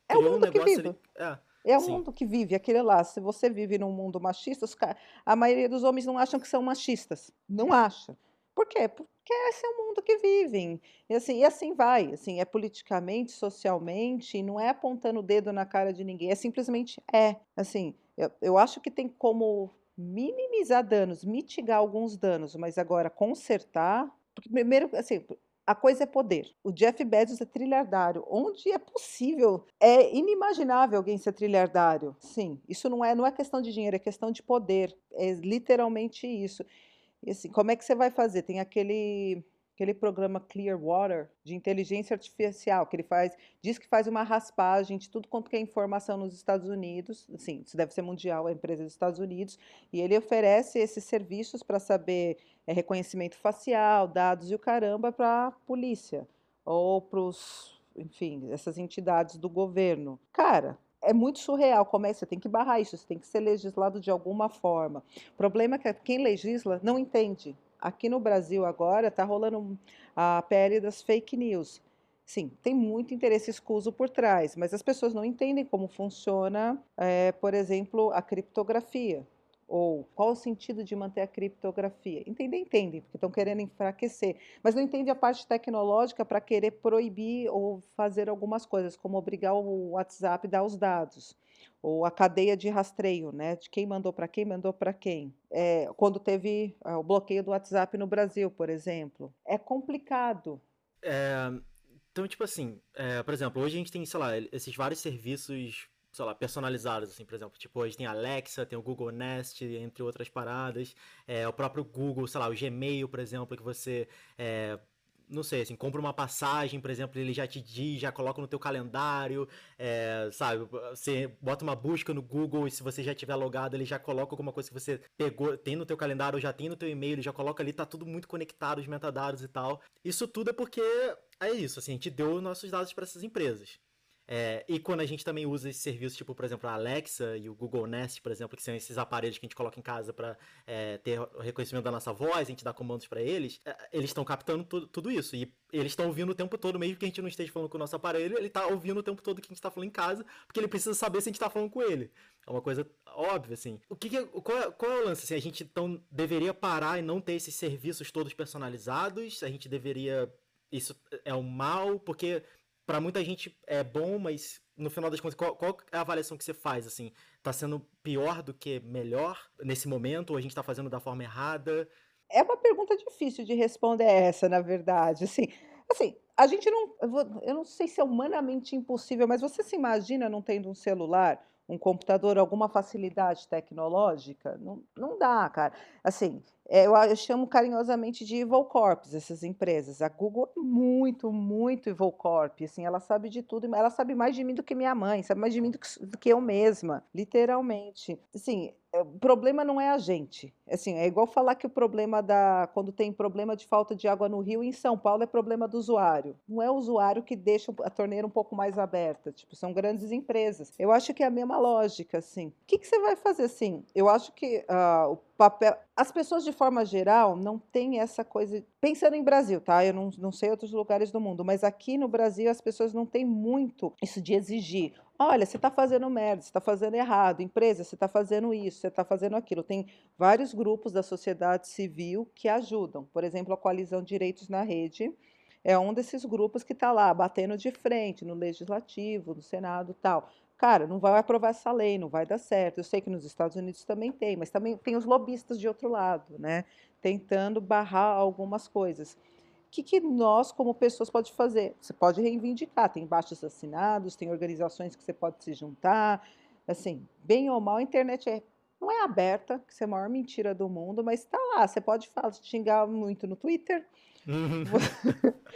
S2: É o
S1: criou um
S2: mundo que vive.
S1: ali. É,
S2: É o
S1: sim.
S2: mundo que vive, aquele lá. Se você vive num mundo machista, a maioria dos homens não acham que são machistas. Não acha. Por quê? Porque esse é o mundo que vivem. E assim, e assim vai. Assim, é politicamente, socialmente, não é apontando o dedo na cara de ninguém, é simplesmente é. Assim, eu, eu acho que tem como minimizar danos, mitigar alguns danos, mas agora consertar. Primeiro, assim, a coisa é poder. O Jeff Bezos é trilhardário. Onde é possível? É inimaginável alguém ser trilhardário. Sim, isso não é, não é questão de dinheiro, é questão de poder. É literalmente isso. E assim, como é que você vai fazer? Tem aquele aquele programa Clearwater de inteligência artificial que ele faz, diz que faz uma raspagem de tudo quanto é informação nos Estados Unidos, assim, isso deve ser mundial, a empresa dos Estados Unidos, e ele oferece esses serviços para saber é, reconhecimento facial, dados e o caramba para a polícia ou para os, enfim, essas entidades do governo. Cara, é muito surreal como é, você tem que barrar isso, isso tem que ser legislado de alguma forma. O problema é que quem legisla não entende. Aqui no Brasil agora está rolando a PL das fake news. Sim, tem muito interesse escuso por trás, mas as pessoas não entendem como funciona, é, por exemplo, a criptografia. Ou qual o sentido de manter a criptografia? Entender, entendem, porque estão querendo enfraquecer, mas não entende a parte tecnológica para querer proibir ou fazer algumas coisas, como obrigar o WhatsApp a dar os dados ou a cadeia de rastreio, né, de quem mandou para quem, mandou para quem. É, quando teve ah, o bloqueio do WhatsApp no Brasil, por exemplo. É complicado.
S1: É, então, tipo assim, é, por exemplo, hoje a gente tem, sei lá, esses vários serviços, sei lá, personalizados, assim, por exemplo, tipo, hoje tem a Alexa, tem o Google Nest, entre outras paradas, é, o próprio Google, sei lá, o Gmail, por exemplo, que você, é, não sei, assim, compra uma passagem, por exemplo, ele já te diz, já coloca no teu calendário, é, sabe, você bota uma busca no Google e se você já tiver logado, ele já coloca alguma coisa que você pegou, tem no teu calendário, já tem no teu e-mail, já coloca ali, tá tudo muito conectado, os metadados e tal. Isso tudo é porque é isso, assim, a gente deu nossos dados para essas empresas. É, e quando a gente também usa esses serviços, tipo, por exemplo, a Alexa e o Google Nest, por exemplo, que são esses aparelhos que a gente coloca em casa para é, ter o reconhecimento da nossa voz, a gente dá comandos para eles, é, eles estão captando tu, tudo isso. E eles estão ouvindo o tempo todo, mesmo que a gente não esteja falando com o nosso aparelho, ele está ouvindo o tempo todo que a gente está falando em casa, porque ele precisa saber se a gente está falando com ele. É uma coisa óbvia, assim. O que, que qual, qual, é o lance? Assim, a gente então deveria parar e não ter esses serviços todos personalizados? A gente deveria. Isso é um mal, porque para muita gente é bom, mas no final das contas, qual, qual, é a avaliação que você faz? Assim, tá sendo pior do que melhor nesse momento? Ou a gente tá fazendo da forma errada?
S2: É uma pergunta difícil de responder essa, na verdade. Assim, assim a gente não. Eu não sei se é humanamente impossível, mas você se imagina não tendo um celular, um computador, alguma facilidade tecnológica? Não, não dá, cara. Assim, é, eu, eu chamo carinhosamente de Evil Corps, essas empresas. A Google é muito, muito Evil Corp, assim, ela sabe de tudo, ela sabe mais de mim do que minha mãe, sabe mais de mim do que, do que eu mesma, literalmente. Assim, é, o problema não é a gente. Assim, é igual falar que o problema da quando tem problema de falta de água no Rio em São Paulo é problema do usuário. Não é o usuário que deixa a torneira um pouco mais aberta. Tipo, são grandes empresas. Eu acho que é a mesma lógica, assim. O que, que você vai fazer assim? Eu acho que uh, papel. As pessoas, de forma geral, não têm essa coisa. Pensando em Brasil, tá? Eu não, não sei outros lugares do mundo, mas aqui no Brasil as pessoas não têm muito isso de exigir. Olha, você está fazendo merda, você está fazendo errado, empresa, você está fazendo isso, você está fazendo aquilo. Tem vários grupos da sociedade civil que ajudam. Por exemplo, a Coalizão Direitos na Rede é um desses grupos que está lá batendo de frente no legislativo, no Senado tal. Cara, não vai aprovar essa lei, não vai dar certo. Eu sei que nos Estados Unidos também tem, mas também tem os lobistas de outro lado, né? Tentando barrar algumas coisas que, que nós, como pessoas, pode fazer? Você pode reivindicar, tem baixos assinados, tem organizações que você pode se juntar. Assim, bem ou mal, a internet é, não é aberta, que isso é a maior mentira do mundo, mas está lá. Você pode falar, xingar muito no Twitter, Uhum.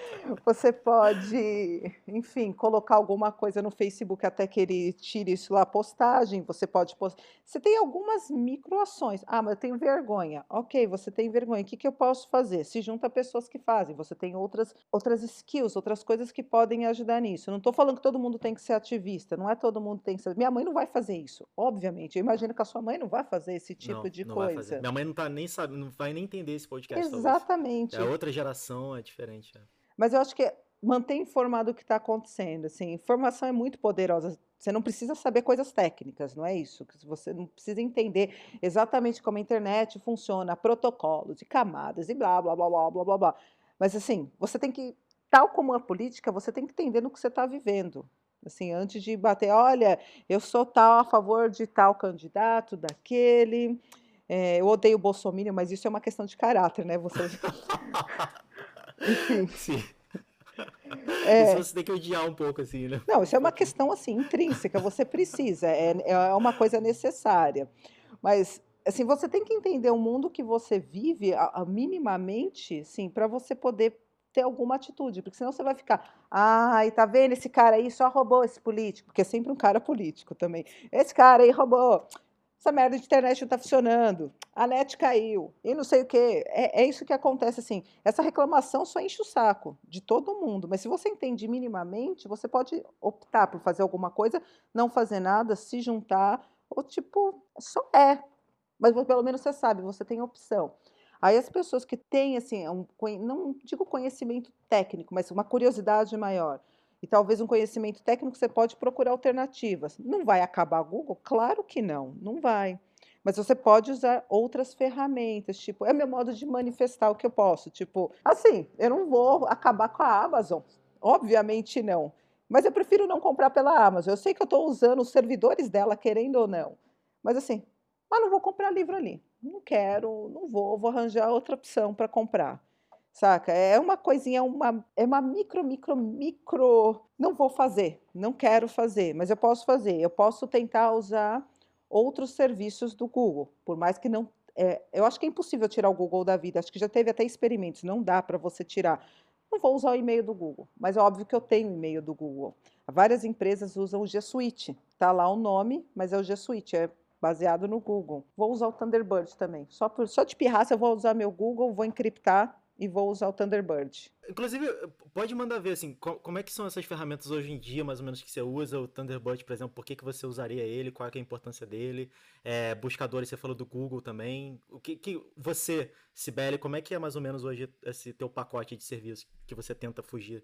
S2: Você pode, enfim, colocar alguma coisa no Facebook até que ele tire isso lá, postagem. Você pode postar. Você tem algumas microações. Ah, mas eu tenho vergonha. Ok, você tem vergonha. O que, que eu posso fazer? Se junta pessoas que fazem. Você tem outras, outras skills, outras coisas que podem ajudar nisso. Eu não estou falando que todo mundo tem que ser ativista. Não é todo mundo tem que ser. Minha mãe não vai fazer isso, obviamente. Eu imagino que a sua mãe não vai fazer esse tipo
S1: não,
S2: de
S1: não
S2: coisa.
S1: Minha mãe não tá nem não vai nem entender esse podcast.
S2: Exatamente.
S1: Talvez. É outra geração é diferente. É.
S2: Mas eu acho que manter informado o que está acontecendo. Assim, informação é muito poderosa. Você não precisa saber coisas técnicas, não é isso? Você não precisa entender exatamente como a internet funciona, protocolos e camadas e blá, blá, blá, blá, blá, blá, blá. Mas, assim, você tem que, tal como a política, você tem que entender no que você está vivendo. Assim, antes de bater, olha, eu sou tal a favor de tal candidato, daquele, é, eu odeio o Bolsonaro, mas isso é uma questão de caráter, né? Você...
S1: Sim. É, isso você tem que odiar um pouco, assim, né?
S2: Não, isso é uma questão, assim, intrínseca, você precisa, é, é uma coisa necessária. Mas, assim, você tem que entender o mundo que você vive a, a, minimamente, sim, para você poder ter alguma atitude, porque senão você vai ficar, ai, tá vendo esse cara aí só roubou esse político, porque é sempre um cara político também. Esse cara aí roubou essa merda de internet não está funcionando, a net caiu, e não sei o quê. É, é, isso que acontece, assim, essa reclamação só enche o saco de todo mundo, mas se você entende minimamente, você pode optar por fazer alguma coisa, não fazer nada, se juntar, ou tipo, só é. Mas pelo menos você sabe, você tem opção. Aí as pessoas que têm, assim, um, não digo conhecimento técnico, mas uma curiosidade maior, e talvez um conhecimento técnico, você pode procurar alternativas. Não vai acabar a Google? Claro que não, não vai. Mas você pode usar outras ferramentas, tipo, é meu modo de manifestar o que eu posso. Tipo, assim, eu não vou acabar com a Amazon. Obviamente não. Mas eu prefiro não comprar pela Amazon. Eu sei que eu estou usando os servidores dela, querendo ou não. Mas assim, ah, não vou comprar livro ali. Não quero, não vou, vou arranjar outra opção para comprar saca? É uma coisinha, uma, é uma micro, micro, micro. Não vou fazer, não quero fazer, mas eu posso fazer. Eu posso tentar usar outros serviços do Google, por mais que não. É, eu acho que é impossível tirar o Google da vida. Acho que já teve até experimentos, não dá para você tirar. Não vou usar o e-mail do Google, mas é óbvio que eu tenho o e-mail do Google. Várias empresas usam o G Suite. Tá lá o nome, mas é o G Suite, é baseado no Google. Vou usar o Thunderbird também. Só, por, só de pirraça eu vou usar meu Google, vou encriptar e vou usar o Thunderbird.
S1: Inclusive, pode mandar ver, assim, como é que são essas ferramentas hoje em dia, mais ou menos, que você usa, o Thunderbird, por exemplo, por que, que você usaria ele, qual é, é a importância dele, é, buscadores, você falou do Google também, o que, que você, Sibeli, como é que é mais ou menos hoje esse teu pacote de serviços que você tenta fugir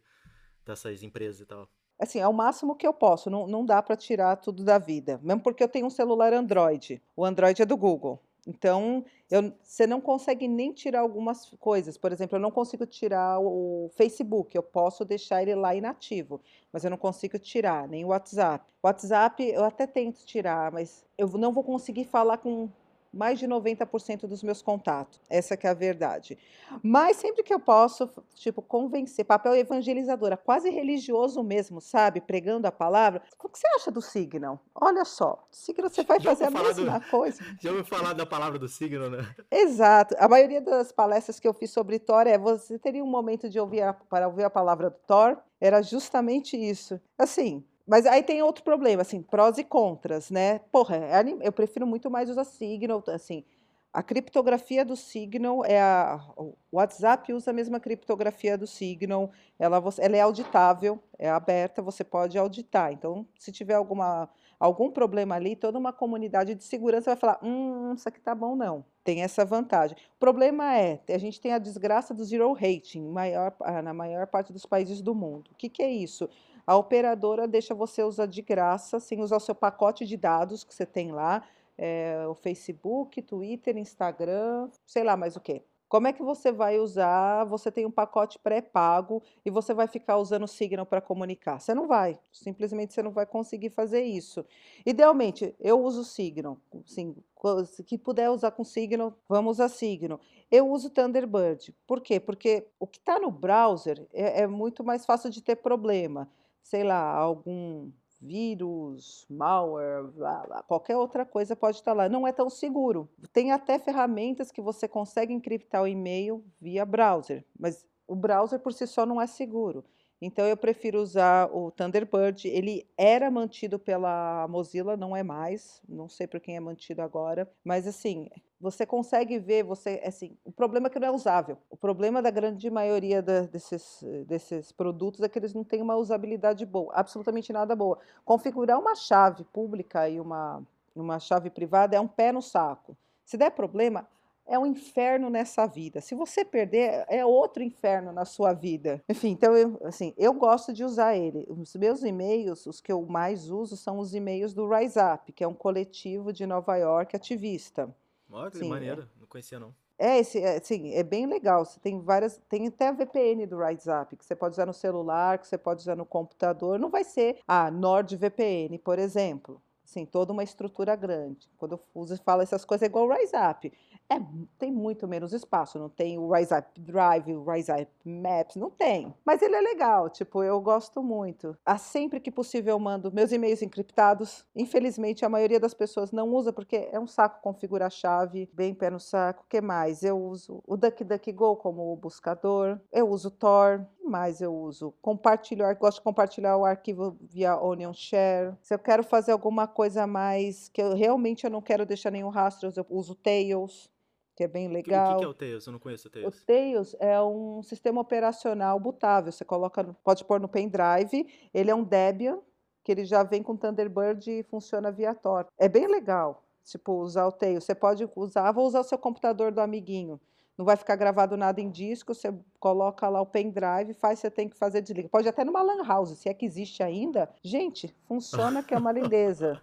S1: dessas empresas e tal?
S2: Assim, é o máximo que eu posso, não, não dá para tirar tudo da vida, mesmo porque eu tenho um celular Android, o Android é do Google, então, eu, você não consegue nem tirar algumas coisas. Por exemplo, eu não consigo tirar o Facebook, eu posso deixar ele lá inativo, mas eu não consigo tirar nem o WhatsApp. O WhatsApp eu até tento tirar, mas eu não vou conseguir falar com mais de 90% dos meus contatos. Essa que é a verdade. Mas sempre que eu posso, tipo, convencer, papel evangelizadora, quase religioso mesmo, sabe? Pregando a palavra. O que você acha do Signal? Olha só, Signal você vai
S1: Já
S2: fazer a mesma
S1: do-
S2: coisa.
S1: Já ouviu falar da palavra do signo, né?
S2: Exato. A maioria das palestras que eu fiz sobre Thor é você teria um momento de ouvir a, para ouvir a palavra do Thor, era justamente isso. Assim, mas aí tem outro problema, assim, prós e contras, né? Porra, é eu prefiro muito mais usar Signal, assim. A criptografia do Signal é a o WhatsApp usa a mesma criptografia do Signal, ela, ela é auditável, é aberta, você pode auditar. Então, se tiver alguma algum problema ali, toda uma comunidade de segurança vai falar: hum, isso aqui tá bom, não. Tem essa vantagem. O problema é, a gente tem a desgraça do zero rating maior, ah, na maior parte dos países do mundo. O que, que é isso? A operadora deixa você usar de graça, sem usar o seu pacote de dados que você tem lá, é, o Facebook, Twitter, Instagram, sei lá mais o quê. Como é que você vai usar? Você tem um pacote pré-pago e você vai ficar usando o Signal para comunicar? Você não vai. Simplesmente você não vai conseguir fazer isso. Idealmente, eu uso Signal. Se que puder usar com Signal, vamos usar Signal. Eu uso Thunderbird. Por quê? Porque o que está no browser é, é muito mais fácil de ter problema. Sei lá, algum vírus, malware, qualquer outra coisa pode estar lá. Não é tão seguro. Tem até ferramentas que você consegue encriptar o e-mail via browser, mas o browser por si só não é seguro. Então eu prefiro usar o Thunderbird. Ele era mantido pela Mozilla, não é mais. Não sei por quem é mantido agora, mas assim, você consegue ver, você assim, o problema é que não é usável. O problema da grande maioria da- desses, desses produtos é que eles não têm uma usabilidade boa, absolutamente nada boa. Configurar uma chave pública e uma, uma chave privada é um pé no saco. Se der problema, é um inferno nessa vida. Se você perder, é outro inferno na sua vida. Enfim, então eu, assim, eu gosto de usar ele. Os meus e-mails, os que eu mais uso, são os e-mails do Rise Up, que é um coletivo de Nova York ativista.
S1: Olha que
S2: Sim, é.
S1: maneiro, não conhecia não.
S2: É, esse, é, assim, é bem legal. Você tem várias, tem até a VPN do WhatsApp, que você pode usar no celular, que você pode usar no computador. Não vai ser a NordVPN, por exemplo. Assim, toda uma estrutura grande. Quando eu uso e falo essas coisas, é igual o WhatsApp. É, tem muito menos espaço. Não tem o WhatsApp Drive, o WhatsApp Maps, não tem. Mas ele é legal, tipo, eu gosto muito. Ah, sempre que possível eu mando meus e-mails encriptados. Infelizmente, a maioria das pessoas não usa porque é um saco configurar a chave, bem pé no saco. O que mais? Eu uso o DuckDuckGo como buscador. Eu uso Tor. Mais eu uso? Compartilho, ar- gosto de compartilhar o arquivo via Onion Share. Se eu quero fazer alguma coisa mais que eu realmente eu não quero deixar nenhum rastro, eu uso Tails, que é bem
S1: que, o que
S2: legal.
S1: que é o Tails? Eu não conheço o
S2: O
S1: Tails.
S2: Tails é um sistema operacional bootável. Você coloca, pode pôr no pendrive. Ele é um Debian, que ele já vem com Thunderbird e funciona via Tor. É bem legal, tipo, usar o Tails. Você pode usar, vou usar o seu computador do amiguinho. Não vai ficar gravado nada em disco, você coloca lá o pendrive, faz, você tem que fazer desliga. Pode até numa lan house, se é que existe ainda. Gente, funciona que é uma lindeza,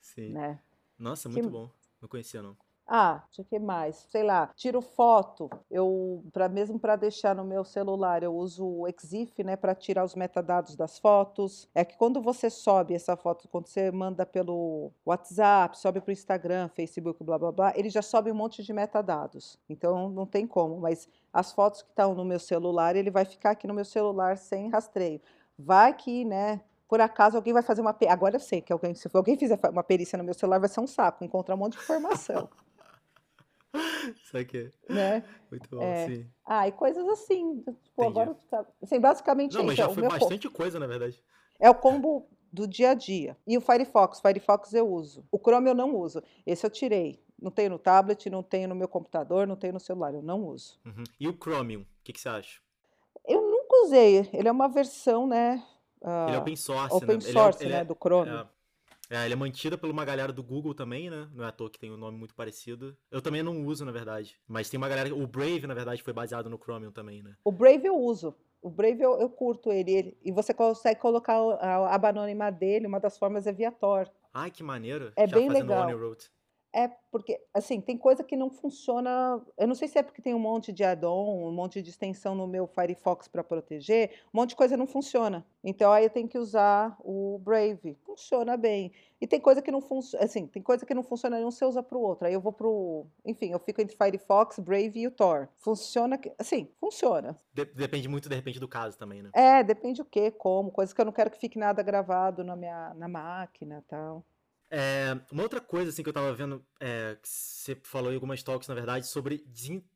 S1: Sim.
S2: né?
S1: Nossa,
S2: Que-
S1: muito bom. Não conhecia não.
S2: Ah, o que mais? Sei lá, tiro foto. Eu, para mesmo para deixar no meu celular, eu uso o Exif, né, para tirar os metadados das fotos. É que quando você sobe essa foto, quando você manda pelo WhatsApp, sobe para o Instagram, Facebook, blá blá blá, ele já sobe um monte de metadados. Então não tem como. Mas as fotos que estão no meu celular, ele vai ficar aqui no meu celular sem rastreio. Vai que, né? Por acaso alguém vai fazer uma. Agora eu sei que alguém, se alguém fizer uma perícia no meu celular, vai ser um saco, encontrar um monte de informação.
S1: Isso aqui
S2: né?
S1: muito bom,
S2: É.
S1: sim.
S2: Ah, e coisas assim. Tipo, agora tá- assim, basicamente
S1: Não,
S2: é
S1: mas
S2: isso. é
S1: já
S2: o
S1: foi bastante coisa, na verdade.
S2: É o combo do dia a dia. E o Firefox, Firefox eu uso. O Chrome eu não uso. Esse eu tirei. Não tenho no tablet, não tenho no meu computador, não tenho no celular. Eu não uso.
S1: Uhum. E o Chromium, o que, que você acha?
S2: Eu nunca usei. Ele é uma versão, né?
S1: Ele é
S2: ah,
S1: open source,
S2: open
S1: né? Ele é-
S2: source,
S1: ele
S2: né?
S1: é-
S2: Do Chrome.
S1: É, é, ele é mantido por uma galera do Google também, né? Não é à toa que tem um nome muito parecido. Eu também não uso, na verdade. Mas tem uma galera. O Brave, na verdade, foi baseado no Chromium também, né?
S2: O Brave eu uso. O Brave eu, eu curto ele, ele. E você consegue colocar o- a aba anônima dele. Uma das formas é via Tor.
S1: Ai, que maneiro.
S2: É
S1: Já
S2: bem legal. É porque, assim, tem coisa que não funciona. Eu não sei se é porque tem um monte de add-on, um monte de extensão no meu Firefox para proteger, um monte de coisa não funciona. Então aí eu tenho que usar o Brave. Funciona bem. E tem coisa que não funciona, assim, tem coisa que não funciona nenhum, você usa para o outro. Aí eu vou pro, enfim, eu fico entre Firefox, Brave e o Tor. Funciona, assim, funciona.
S1: depende muito de repente do caso também, né?
S2: É, depende o que, como, coisa que eu não quero que fique nada gravado na minha na máquina, tal.
S1: É, uma outra coisa assim que eu tava vendo, é, que você falou em algumas talks, na verdade, sobre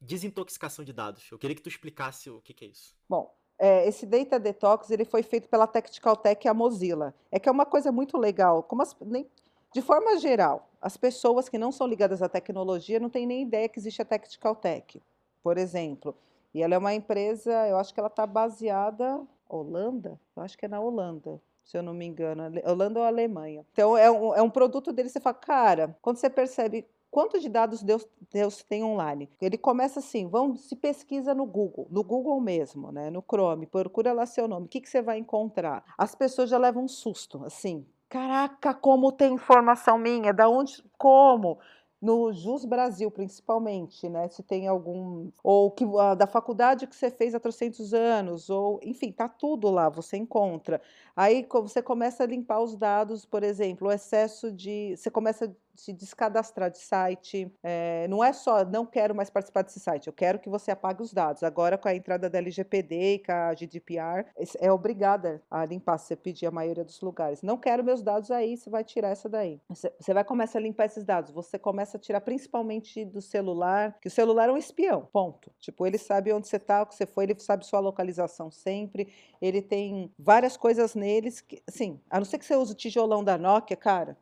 S1: desintoxicação de dados. Eu queria que tu explicasse o que, que é isso.
S2: Bom, é, esse Data Detox ele foi feito pela Tactical Tech e a Mozilla. É que é uma coisa muito legal. Como as, nem, de forma geral, as pessoas que não são ligadas à tecnologia não têm nem ideia que existe a Tactical Tech, por exemplo. E ela é uma empresa, eu acho que ela está baseada Holanda, eu acho que é na Holanda se eu não me engano, Holanda ou Alemanha. Então é um, é um produto dele, você fala, cara, quando você percebe quanto de dados Deus, Deus tem online? Ele começa assim, vamos se pesquisa no Google, no Google mesmo, né, no Chrome, procura lá seu nome, o que, que você vai encontrar? As pessoas já levam um susto, assim, caraca, como tem informação minha, da onde, como? No Jus Brasil, principalmente, né? Se tem algum. Ou que, da faculdade que você fez há 300 anos, ou, enfim, tá tudo lá, você encontra. Aí você começa a limpar os dados, por exemplo, o excesso de. Você começa a se descadastrar de site. É, não é só não quero mais participar desse site, eu quero que você apague os dados. Agora, com a entrada da LGPD e com a GDPR, é obrigada a limpar se você pedir a maioria dos lugares. Não quero meus dados aí, você vai tirar essa daí. Você, vai começar a limpar esses dados. Você começa a tirar principalmente do celular, que o celular é um espião, ponto. Tipo, ele sabe onde você está, o que você foi, ele sabe sua localização sempre. Ele tem várias coisas neles que, assim, a não ser que você use o tijolão da Nokia, cara,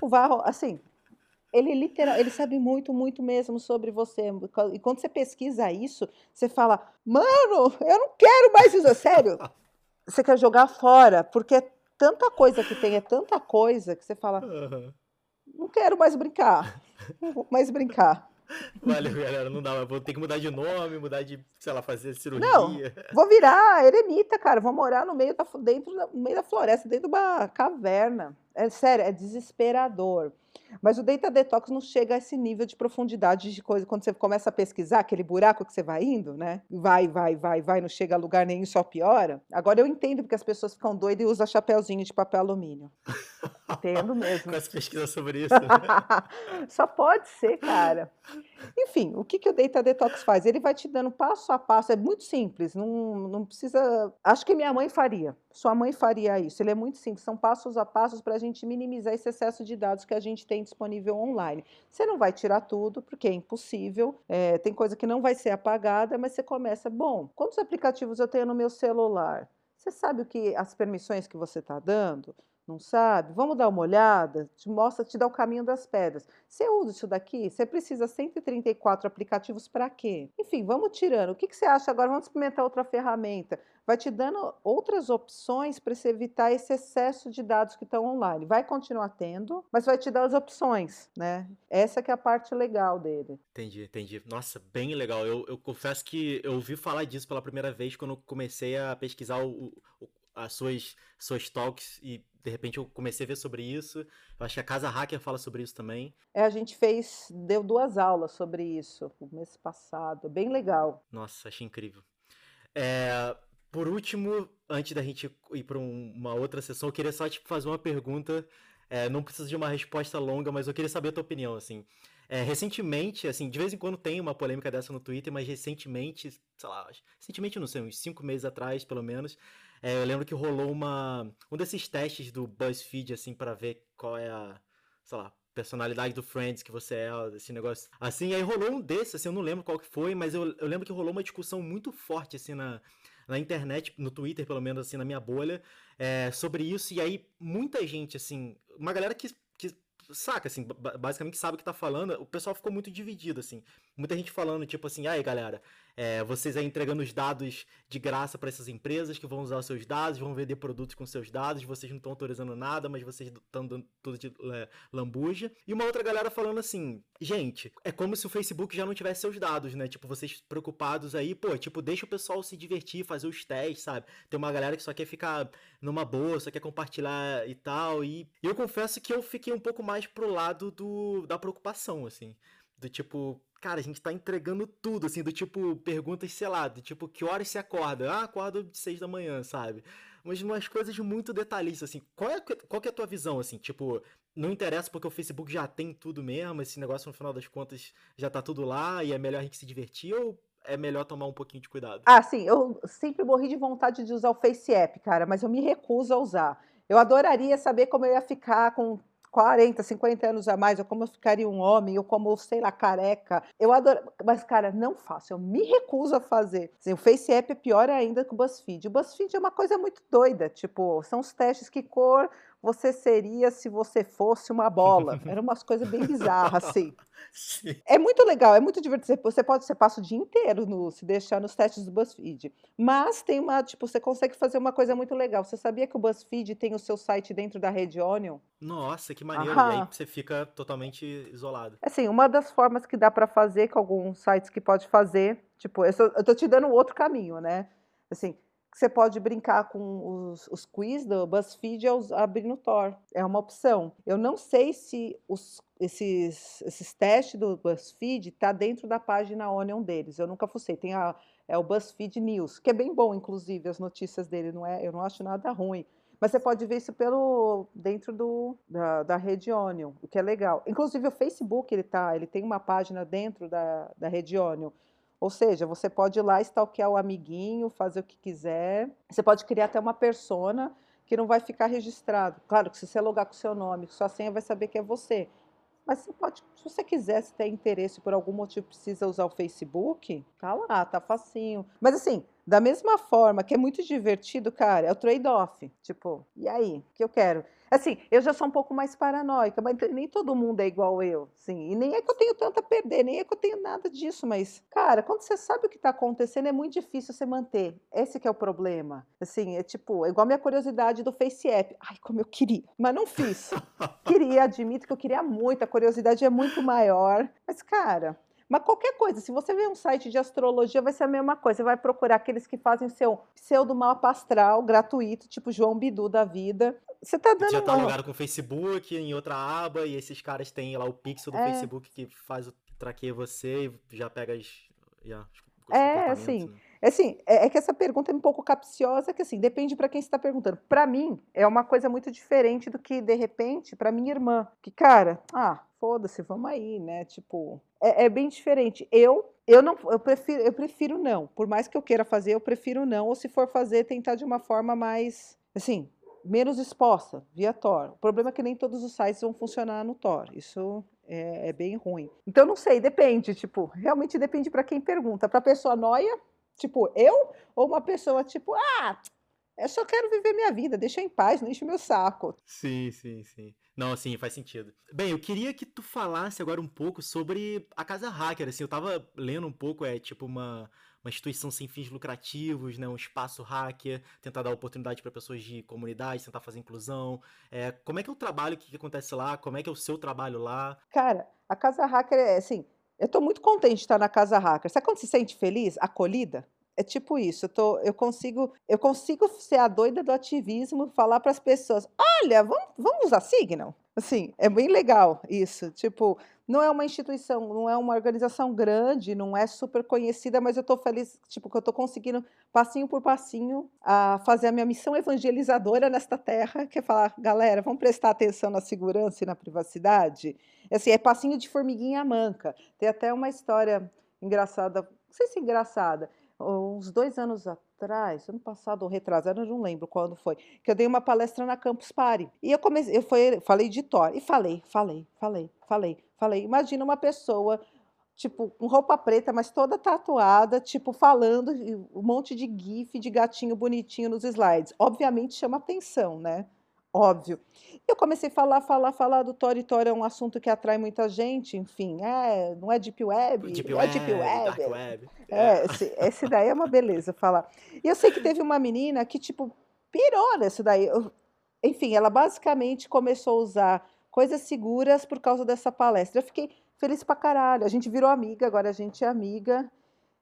S2: o Varro, assim, ele literal, ele sabe muito, muito mesmo sobre você. E quando você pesquisa isso, você fala, mano, eu não quero mais isso, sério. Você quer jogar fora, porque é tanta coisa que tem, é tanta coisa que você fala, não quero mais brincar, não vou mais brincar.
S1: Valeu, galera. Não dá, vou ter que mudar de nome, mudar de, sei lá, fazer cirurgia.
S2: Não, vou virar eremita, cara. Vou morar no meio da, dentro no meio da floresta, dentro de uma caverna. É sério, é desesperador. Mas o Data Detox não chega a esse nível de profundidade de coisa. Quando você começa a pesquisar, aquele buraco que você vai indo, né? Vai, vai, vai, vai, não chega a lugar nenhum, só piora. Agora eu entendo porque as pessoas ficam doidas e usam chapéuzinho de papel alumínio. Entendo mesmo.
S1: Com as pesquisas sobre isso. Né?
S2: só pode ser, cara. Enfim, o que, que o Data Detox faz? Ele vai te dando passo a passo, é muito simples, não, não precisa. Acho que minha mãe faria, sua mãe faria isso. Ele é muito simples, são passos a passos para a gente minimizar esse excesso de dados que a gente tem disponível online. Você não vai tirar tudo, porque é impossível, é, tem coisa que não vai ser apagada, mas você começa, bom, quantos aplicativos eu tenho no meu celular? Você sabe o que as permissões que você está dando? Não sabe? Vamos dar uma olhada? Te mostra, te dá o caminho das pedras. Você usa isso daqui? Você precisa 134 aplicativos para quê? Enfim, vamos tirando. O que, que você acha agora? Vamos experimentar outra ferramenta. Vai te dando outras opções para você evitar esse excesso de dados que estão online. Vai continuar tendo, mas vai te dar as opções, né? Essa que é a parte legal dele.
S1: Entendi, entendi. Nossa, bem legal. Eu, eu confesso que eu ouvi falar disso pela primeira vez quando comecei a pesquisar o, o as suas, suas talks e de repente eu comecei a ver sobre isso. Eu acho que a Casa Hacker fala sobre isso também.
S2: É, a gente fez, deu duas aulas sobre isso o mês passado, bem legal.
S1: Nossa, achei incrível. É, por último, antes da gente ir para um, uma outra sessão, eu queria só tipo, fazer uma pergunta. É, não precisa de uma resposta longa, mas eu queria saber a tua opinião, assim. É, recentemente, assim, de vez em quando tem uma polêmica dessa no Twitter, mas recentemente, sei lá, recentemente não sei, uns cinco meses atrás, pelo menos, é, eu lembro que rolou uma um desses testes do BuzzFeed assim para ver qual é a, sei lá, personalidade do Friends que você é, esse negócio. Assim, aí rolou um desses, assim, eu não lembro qual que foi, mas eu, eu lembro que rolou uma discussão muito forte assim na na internet, no Twitter, pelo menos assim, na minha bolha, é, sobre isso. E aí, muita gente, assim, uma galera que, saca, assim, basicamente sabe o que tá falando, o pessoal ficou muito dividido, assim. Muita gente falando, tipo assim, aí galera, é, vocês aí entregando os dados de graça para essas empresas que vão usar os seus dados, vão vender produtos com seus dados, vocês não estão autorizando nada, mas vocês estão dando tudo de é, lambuja. E uma outra galera falando assim, gente, é como se o Facebook já não tivesse seus dados, né? Tipo, vocês preocupados aí, pô, tipo, deixa o pessoal se divertir, fazer os testes, sabe? Tem uma galera que só quer ficar numa boa, só quer compartilhar e tal. E eu confesso que eu fiquei um pouco mais pro lado do, da preocupação, assim. Do tipo, cara, a gente tá entregando tudo, assim, do tipo, perguntas, sei lá, do tipo, que horas você acorda? Ah, acordo de seis da manhã, sabe? Mas umas coisas muito detalhistas, assim. Qual é, qual que é a tua visão, assim? Tipo, não interessa porque o Facebook já tem tudo mesmo, esse negócio no final das contas já tá tudo lá e é melhor a gente se divertir ou é melhor tomar um pouquinho de cuidado?
S2: Ah, sim, eu sempre morri de vontade de usar o Face App, cara, mas eu me recuso a usar. Eu adoraria saber como eu ia ficar com 40, 50 anos a mais, ou como eu ficaria um homem, ou como, sei lá, careca. Eu adoro. Mas, cara, não faço. Eu me recuso a fazer. Assim, o Face App é pior ainda que o BuzzFeed. O BuzzFeed é uma coisa muito doida. Tipo, são os testes que cor você seria se você fosse uma bola. Eram umas coisas bem bizarras, assim. Sim. É muito legal, é muito divertido. Você pode, você passa o dia inteiro no, se deixar nos testes do BuzzFeed. Mas tem uma, tipo, você consegue fazer uma coisa muito legal. Você sabia que o BuzzFeed tem o seu site dentro da rede Onion?
S1: Nossa, que maneiro. Aham. E aí você fica totalmente isolado.
S2: Assim, uma das formas que dá para fazer, com alguns sites que pode fazer, tipo, eu, sou, eu tô te dando outro caminho, né? Assim, você pode brincar com os, os quiz do BuzzFeed ao abrir no Tor. É uma opção. Eu não sei se os, esses, esses testes do BuzzFeed tá dentro da página Onion deles. Eu nunca fucei. Tem a, é o BuzzFeed News, que é bem bom, inclusive, as notícias dele. Não é, eu não acho nada ruim. Mas você pode ver isso pelo dentro do, da, da rede Onion, o que é legal. Inclusive o Facebook ele tá, ele tem uma página dentro da, da rede Onion. Ou seja, você pode ir lá stalkear o amiguinho, fazer o que quiser. Você pode criar até uma persona que não vai ficar registrado. Claro que se você logar com seu nome, sua senha, vai saber que é você. Mas você pode, se você quiser, se tem interesse por algum motivo precisa usar o Facebook, tá lá, tá facinho. Mas assim, da mesma forma que é muito divertido, cara, é o trade-off. Tipo, e aí? O que eu quero? Assim, eu já sou um pouco mais paranoica, mas nem todo mundo é igual eu, sim. E nem é que eu tenho tanto a perder, nem é que eu tenho nada disso, mas, cara, quando você sabe o que está acontecendo, é muito difícil você manter. Esse que é o problema. Assim, é tipo, é igual a minha curiosidade do Face App. Ai, como eu queria, mas não fiz. queria, admito que eu queria muito, a curiosidade é muito maior. Mas, cara, mas qualquer coisa, se você ver um site de astrologia, vai ser a mesma coisa. Você vai procurar aqueles que fazem seu pseudo mapa astral gratuito, tipo João Bidu da vida. Você tá dando.
S1: Já tá uma... logado com o Facebook, em outra aba, e esses caras têm lá o pixel do é... Facebook que faz o traqueia você e já pega as. Já,
S2: é, assim. Né? Assim, é, é que essa pergunta é um pouco capciosa, que assim, depende para quem você está perguntando. Para mim, é uma coisa muito diferente do que, de repente, para minha irmã. Que, cara, ah, foda-se, vamos aí, né? Tipo, é, é, bem diferente. Eu, eu não, eu prefiro, eu prefiro não. Por mais que eu queira fazer, eu prefiro não. Ou se for fazer, tentar de uma forma mais, assim, menos exposta via Tor. O problema é que nem todos os sites vão funcionar no Tor. Isso é, é bem ruim. Então não sei, depende. Tipo, realmente depende para quem pergunta. Para pessoa noia, tipo eu, ou uma pessoa tipo, ah, eu só quero viver minha vida, deixa em paz, não enche meu saco.
S1: Sim, sim, sim. Não, sim, faz sentido. Bem, eu queria que tu falasse agora um pouco sobre a Casa Hacker, assim, eu tava lendo um pouco, é tipo uma, uma instituição sem fins lucrativos, né, um espaço hacker, tentar dar oportunidade para pessoas de comunidade, tentar fazer inclusão. É, como é que é o trabalho que, que acontece lá? Como é que é o seu trabalho lá?
S2: Cara, a Casa Hacker é assim, eu tô muito contente de estar na Casa Hacker. Sabe quando se sente feliz, acolhida? É tipo isso, eu, tô, eu, consigo, eu consigo ser a doida do ativismo, falar para as pessoas: olha, vamos, vamos usar Signal? Assim, é bem legal isso. Tipo, não é uma instituição, não é uma organização grande, não é super conhecida, mas eu estou feliz, tipo, que eu estou conseguindo, passinho por passinho, a fazer a minha missão evangelizadora nesta terra, que é falar, galera, vamos prestar atenção na segurança e na privacidade. Assim, é passinho de formiguinha manca. Tem até uma história engraçada, não sei se engraçada, uns dois anos atrás, ano passado ou retrasado, eu não lembro quando foi, que eu dei uma palestra na Campus Party. E eu comecei, eu foi, falei de Thor, e falei, falei, falei, falei, falei. Imagina uma pessoa, tipo, com roupa preta, mas toda tatuada, tipo, falando um monte de gif de gatinho bonitinho nos slides. Obviamente chama atenção, né? Óbvio. Eu comecei a falar, falar, falar do Tor, e Tor é um assunto que atrai muita gente, enfim, é, não é Deep Web,
S1: Deep
S2: é
S1: Web,
S2: Deep Web.
S1: Dark Web.
S2: É, esse, esse daí é uma beleza falar. E eu sei que teve uma menina que, tipo, pirou nesse daí. Eu- enfim, ela basicamente começou a usar coisas seguras por causa dessa palestra. Eu fiquei feliz pra caralho. A gente virou amiga, agora a gente é amiga.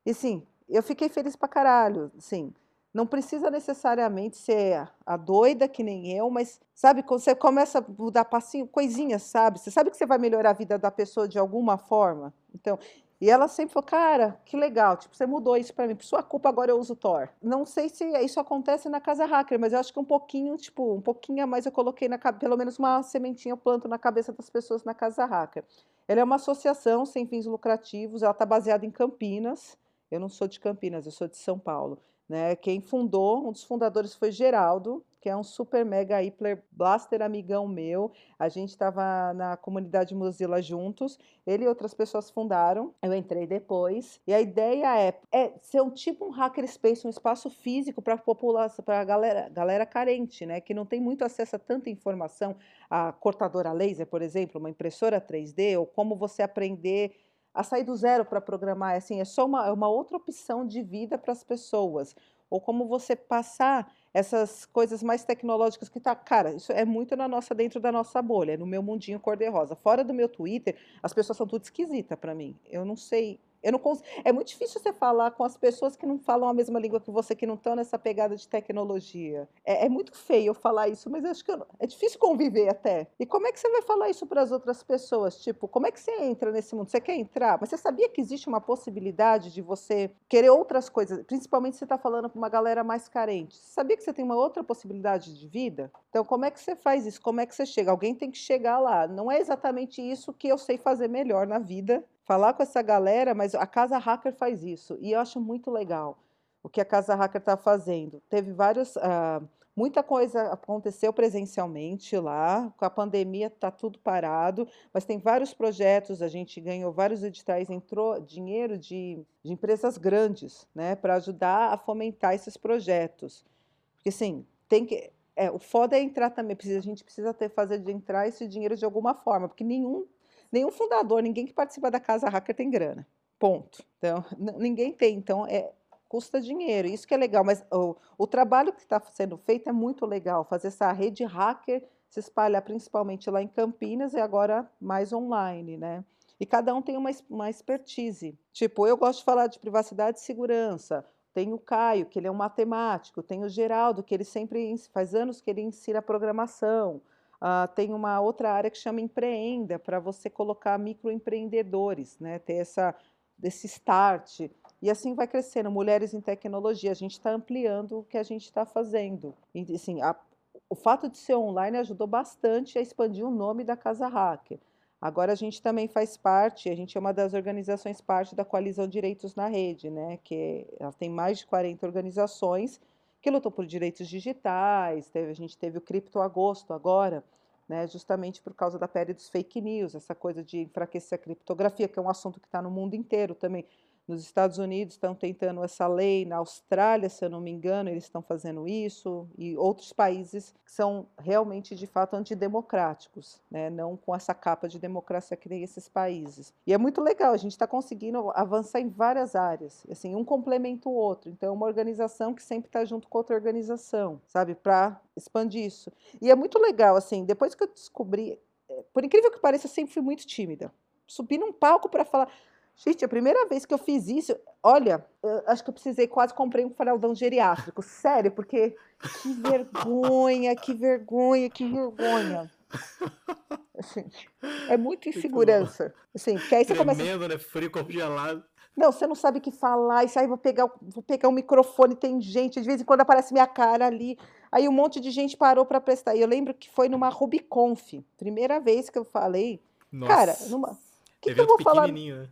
S2: E sim, eu fiquei feliz pra caralho. Sim, não precisa necessariamente ser a doida que nem eu, mas sabe, quando você começa a mudar passinho, coisinhas, sabe? Você sabe que você vai melhorar a vida da pessoa de alguma forma. Então, e ela sempre falou, cara, que legal, tipo, você mudou isso pra mim, por sua culpa agora eu uso Thor. Não sei se isso acontece na casa hacker, mas eu acho que um pouquinho, tipo, um pouquinho a mais eu coloquei na pelo menos uma sementinha eu planto na cabeça das pessoas na casa hacker. Ela é uma associação sem fins lucrativos, ela está baseada em Campinas. Eu não sou de Campinas, eu sou de São Paulo. Né? Quem fundou, um dos fundadores foi Geraldo, que é um super mega hiper blaster amigão meu. A gente estava na comunidade Mozilla juntos. Ele e outras pessoas fundaram. Eu entrei depois. E a ideia é, é ser um tipo um hackerspace, um espaço físico para população, para galera, galera carente, né? Que não tem muito acesso a tanta informação. A cortadora laser, por exemplo, uma impressora 3D, ou como você aprender a sair do zero para programar, assim, é só uma, é uma outra opção de vida para as pessoas. Ou como você passar essas coisas mais tecnológicas que tá, cara, isso é muito na nossa dentro da nossa bolha, no meu mundinho cor-de-rosa. Fora do meu Twitter, as pessoas são tudo esquisita para mim. Eu não sei, eu não cons... É muito difícil você falar com as pessoas que não falam a mesma língua que você, que não estão nessa pegada de tecnologia. É, é muito feio eu falar isso, mas acho que é difícil conviver até. E como é que você vai falar isso para as outras pessoas? Tipo, como é que você entra nesse mundo? Você quer entrar? Mas você sabia que existe uma possibilidade de você querer outras coisas? Principalmente se você está falando para uma galera mais carente. Você sabia que você tem uma outra possibilidade de vida? Então, como é que você faz isso? Como é que você chega? Alguém tem que chegar lá. Não é exatamente isso que eu sei fazer melhor na vida, falar com essa galera, mas a Casa Hacker faz isso. E eu acho muito legal o que a Casa Hacker está fazendo. Teve vários. Uh, muita coisa aconteceu presencialmente lá, com a pandemia está tudo parado, mas tem vários projetos, a gente ganhou vários editais, entrou dinheiro de, de empresas grandes né, para ajudar a fomentar esses projetos. Porque, sim, tem que. É, o foda é entrar também, a gente precisa ter, fazer de entrar esse dinheiro de alguma forma, porque nenhum nenhum fundador, ninguém que participa da casa hacker tem grana. Ponto. Então, ninguém tem. Então, é, custa dinheiro. Isso que é legal. Mas o, o trabalho que está sendo feito é muito legal. Fazer essa rede hacker se espalhar principalmente lá em Campinas e agora mais online, né? E cada um tem uma, uma expertise. Tipo, eu gosto de falar de privacidade e segurança. Tem o Caio, que ele é um matemático. Tem o Geraldo, que ele sempre faz anos que ele ensina programação. Uh, tem uma outra área que chama empreenda, para você colocar microempreendedores, né? ter essa, esse start. E assim vai crescendo. Mulheres em tecnologia, a gente está ampliando o que a gente está fazendo. E, assim, a, o fato de ser online ajudou bastante a expandir o nome da Casa Hacker. Agora a gente também faz parte, a gente é uma das organizações parte da Coalizão Direitos na Rede, né? que ela tem mais de 40 organizações que lutou por direitos digitais, teve, a gente teve o Cripto Agosto agora, né, justamente por causa da pele dos fake news, essa coisa de enfraquecer a criptografia, que é um assunto que está no mundo inteiro também. Nos Estados Unidos estão tentando essa lei, na Austrália, se eu não me engano, eles estão fazendo isso, e outros países que são realmente, de fato, antidemocráticos, né? não com essa capa de democracia que tem esses países. E é muito legal, a gente está conseguindo avançar em várias áreas, assim, um complementa o outro. Então, é uma organização que sempre está junto com outra organização, sabe, para expandir isso. E é muito legal, assim, depois que eu descobri, eh, por incrível que pareça, eu sempre fui muito tímida. Subi num palco para falar Gente, a primeira vez que eu fiz isso, olha, acho que eu precisei, quase comprei um fraldão geriátrico, sério, porque que vergonha, que vergonha, que vergonha. Assim, é muita insegurança. Assim, porque aí você
S1: Tremendo,
S2: começa...
S1: né? Frio congelado.
S2: Não, você não sabe o que falar, e aí vou pegar, vou pegar o microfone, tem gente, de vez em quando aparece minha cara ali. Aí um monte de gente parou para prestar. E eu lembro que foi numa Rubiconf, primeira vez que eu falei.
S1: Nossa.
S2: Cara, numa. O que, que eu vou falar?
S1: Né?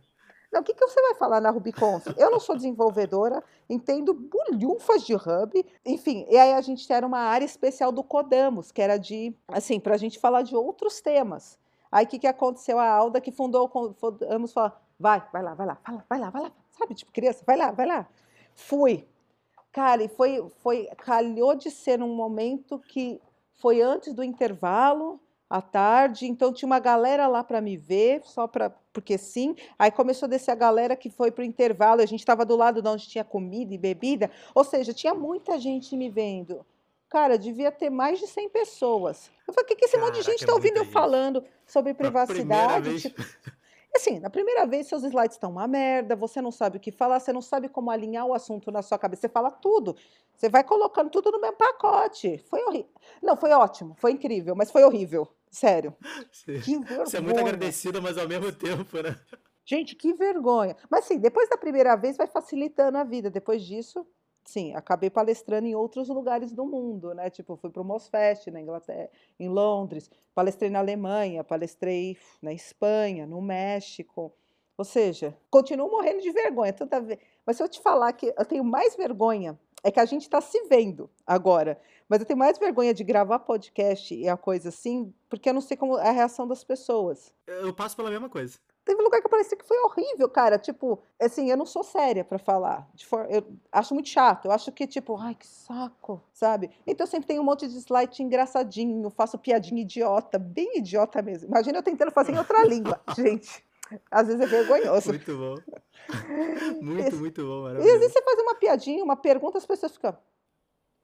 S2: Não, o que, que você vai falar na RubyConf? Eu não sou desenvolvedora, entendo bulhufas de hub, enfim, e aí a gente era uma área especial do Codamos, que era de, assim, para a gente falar de outros temas. Aí o que, que aconteceu? A Alda, que fundou o Codamos, falou, vai, vai lá, vai lá, fala, vai lá, vai lá, sabe, tipo criança, vai lá, vai lá. Fui. Cara, e foi, foi, calhou de ser um momento que foi antes do intervalo, à tarde, então tinha uma galera lá para me ver, só para porque sim. Aí começou a descer a galera que foi para o intervalo, a gente estava do lado de onde tinha comida e bebida, ou seja, tinha muita gente me vendo. Cara, devia ter mais de 100 pessoas. Eu falei, o que, que esse Caraca, monte de gente está é ouvindo eu falando sobre privacidade? Tipo, assim, na primeira vez seus slides estão uma merda, você não sabe o que falar, você não sabe como alinhar o assunto na sua cabeça, você fala tudo. Você vai colocando tudo no mesmo pacote. Foi horrível. Não, foi ótimo, foi incrível, mas foi horrível. Sério.
S1: Sim. Que vergonha. Você é muito agradecida, mas ao mesmo tempo, né?
S2: Gente, que vergonha. Mas sim, depois da primeira vez vai facilitando a vida. Depois disso, sim, acabei palestrando em outros lugares do mundo, né? Tipo, fui para o Mosfest na Inglaterra, em Londres, palestrei na Alemanha, palestrei na Espanha, no México. Ou seja, continuo morrendo de vergonha toda vez. Mas se eu te falar que eu tenho mais vergonha é que a gente está se vendo agora. Mas eu tenho mais vergonha de gravar podcast e a coisa assim, porque eu não sei como é a reação das pessoas.
S1: Eu passo pela mesma coisa.
S2: Teve um lugar que eu parecia que foi horrível, cara. Tipo, assim, eu não sou séria para falar. For... Eu acho muito chato. Eu acho que, tipo, ai, que saco, sabe? Então eu sempre tenho um monte de slide engraçadinho, faço piadinha idiota, bem idiota mesmo. Imagina eu tentando fazer em outra língua, gente. Às vezes é vergonhoso.
S1: Muito bom. Muito, muito bom,
S2: maravilhoso. E às vezes você faz uma piadinha, uma pergunta, as pessoas ficam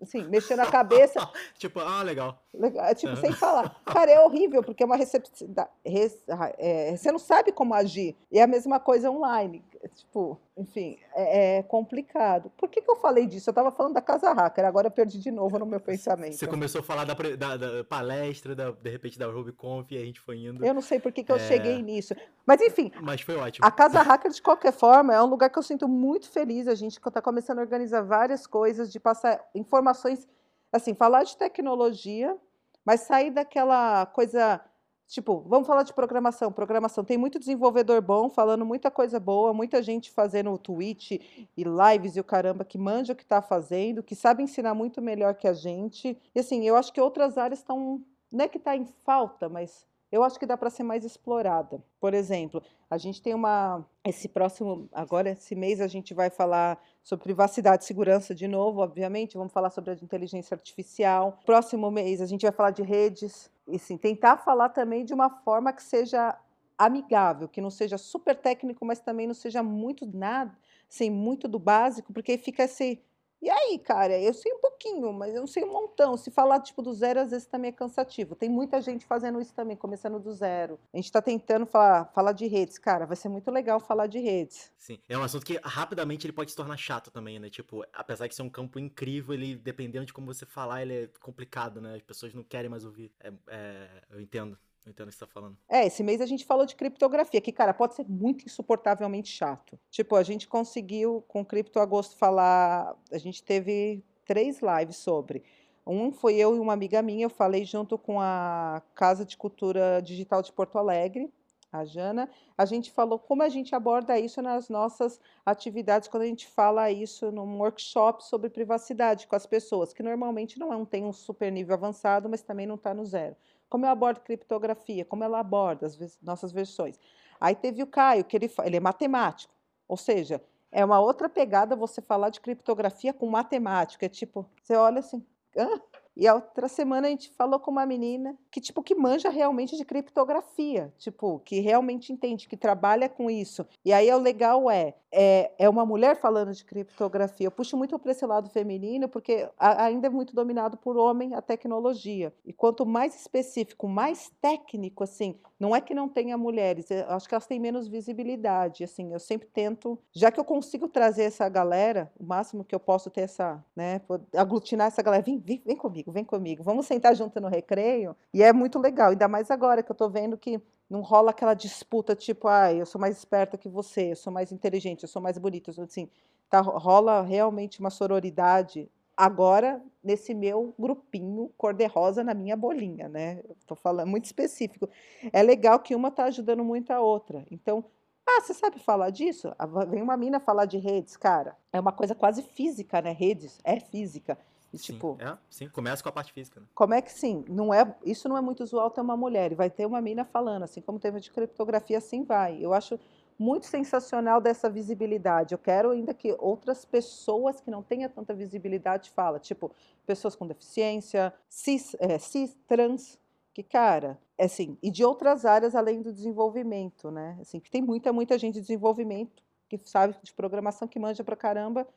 S2: assim, mexendo a cabeça.
S1: tipo, ah, legal.
S2: legal. É, tipo, uhum. sem falar. Cara, é horrível, porque é uma receptividade. É, você não sabe como agir. E é a mesma coisa online. Tipo, enfim, é, é complicado. Por que, que eu falei disso? Eu estava falando da casa hacker, agora eu perdi de novo no meu pensamento.
S1: Você começou a falar da, da, da palestra, da, de repente da RubyConf, e a gente foi indo.
S2: Eu não sei por que, que eu é... cheguei nisso. Mas enfim.
S1: Mas foi ótimo.
S2: A casa hacker, de qualquer forma, é um lugar que eu sinto muito feliz. A gente está começando a organizar várias coisas, de passar informações, assim, falar de tecnologia, mas sair daquela coisa Tipo, vamos falar de programação. Programação tem muito desenvolvedor bom, falando muita coisa boa, muita gente fazendo Twitch e lives e o caramba que manja o que está fazendo, que sabe ensinar muito melhor que a gente. E assim, eu acho que outras áreas estão. Não é que está em falta, mas eu acho que dá para ser mais explorada. Por exemplo, a gente tem uma. Esse próximo. Agora, esse mês, a gente vai falar sobre privacidade e segurança de novo, obviamente. Vamos falar sobre a inteligência artificial. Próximo mês, a gente vai falar de redes e sim, tentar falar também de uma forma que seja amigável, que não seja super técnico, mas também não seja muito nada, assim, muito do básico, porque fica assim, e aí, cara, eu sei um pouquinho, mas eu não sei um montão. Se falar tipo do zero, às vezes também é cansativo. Tem muita gente fazendo isso também, começando do zero. A gente está tentando falar, falar de redes, cara, vai ser muito legal falar de redes.
S1: Sim, é um assunto que rapidamente ele pode se tornar chato também, né? Tipo, apesar de ser um campo incrível, ele dependendo de como você falar, ele é complicado, né? As pessoas não querem mais ouvir. É, é, eu entendo. Eu entendo o que você tá falando.
S2: É, esse mês a gente falou de criptografia, que, cara, pode ser muito insuportavelmente chato. Tipo, a gente conseguiu, com o Cripto Agosto, falar. A gente teve três lives sobre. Um foi eu e uma amiga minha, eu falei junto com a Casa de Cultura Digital de Porto Alegre, a Jana. A gente falou como a gente aborda isso nas nossas atividades, quando a gente fala isso num workshop sobre privacidade com as pessoas, que normalmente não é tem um super nível avançado, mas também não está no zero. Como eu abordo criptografia, como ela aborda as nossas versões. Aí teve o Caio, que ele, ele é matemático, ou seja, é uma outra pegada você falar de criptografia com matemática. É tipo, você olha assim, Hã? E a outra semana a gente falou com uma menina que, tipo, que manja realmente de criptografia, tipo, que realmente entende, que trabalha com isso. E aí o legal é, é, é uma mulher falando de criptografia. Eu puxo muito para esse lado feminino, porque ainda é muito dominado por homem a tecnologia. E quanto mais específico, mais técnico, assim, não é que não tenha mulheres, eu acho que elas têm menos visibilidade, assim, eu sempre tento, já que eu consigo trazer essa galera, o máximo que eu posso ter essa, né, aglutinar essa galera, vem, vem, vem comigo, vem comigo, vamos sentar junto no recreio, e é muito legal, ainda mais agora que eu estou vendo que não rola aquela disputa tipo, ah, eu sou mais esperta que você, eu sou mais inteligente, eu sou mais bonita, assim, tá, rola realmente uma sororidade agora nesse meu grupinho cor-de-rosa na minha bolinha, né? Estou falando muito específico. É legal que uma está ajudando muito a outra. Então, ah, você sabe falar disso? Vem uma mina falar de redes, cara. É uma coisa quase física, né? Redes é física.
S1: E, sim, tipo, é, sim, começa com a parte física. Né?
S2: Como é que sim? Não é, isso não é muito usual ter uma mulher. E vai ter uma mina falando, assim como teve de criptografia, assim vai. Eu acho muito sensacional dessa visibilidade. Eu quero ainda que outras pessoas que não tenham tanta visibilidade falem, tipo, pessoas com deficiência, cis, é, cis trans, que, cara, é assim, e de outras áreas além do desenvolvimento, né? Assim, que tem muita, muita gente de desenvolvimento que sabe de programação, que manja pra caramba,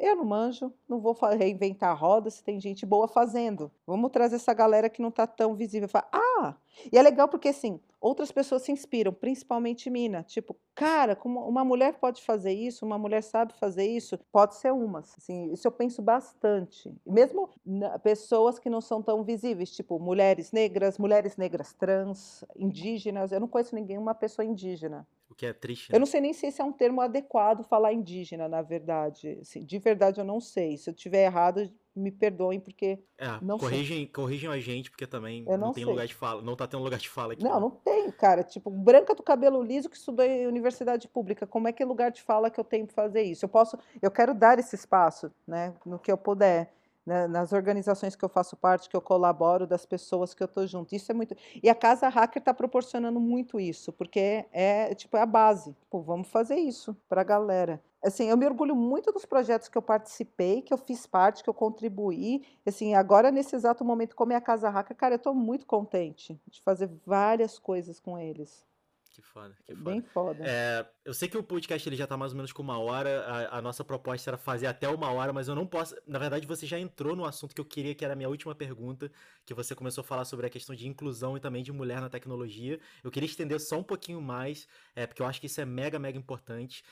S2: eu não manjo, não vou reinventar a roda se tem gente boa fazendo. Vamos trazer essa galera que não está tão visível. Ah! E é legal porque, assim, outras pessoas se inspiram, principalmente Mina. Tipo, cara, como uma mulher pode fazer isso, uma mulher sabe fazer isso, pode ser uma. Assim, isso eu penso bastante. Mesmo pessoas que não são tão visíveis, tipo mulheres negras, mulheres negras trans, indígenas. Eu não conheço ninguém, uma pessoa indígena.
S1: Que é triste.
S2: Né? Eu não sei nem se esse é um termo adequado falar indígena, na verdade. Assim, de verdade, eu não sei. Se eu tiver errado, me perdoem, porque.
S1: É,
S2: não
S1: corrigem, corrigem a gente, porque também não, não, tem sei. lugar de fala. Não tá tendo lugar de fala aqui.
S2: Não, não tem, cara. Tipo, branca do cabelo liso que estudou em universidade pública. Como é que é lugar de fala que eu tenho para fazer isso? Eu posso. Eu quero dar esse espaço, né? No que eu puder né, nas organizações que eu faço parte, que eu colaboro, das pessoas que eu estou junto. Isso é muito. E a Casa Hacker está proporcionando muito isso, porque é tipo é a base. Vamos fazer isso para a galera. Assim, eu me orgulho muito dos projetos que eu participei, que eu fiz parte, que eu contribuí. Assim, agora nesse exato momento, como é a Casa Hacker, cara, eu estou muito contente de fazer várias coisas com eles.
S1: Que foda, que foda.
S2: Bem foda.
S1: É, eu sei que o podcast ele já tá mais ou menos com uma hora. A, a, nossa proposta era fazer até uma hora, mas eu não posso. Na verdade, você já entrou no assunto que eu queria, que era a minha última pergunta, que você começou a falar sobre a questão de inclusão e também de mulher na tecnologia. Eu queria estender só um pouquinho mais, é, porque eu acho que isso é mega, mega importante.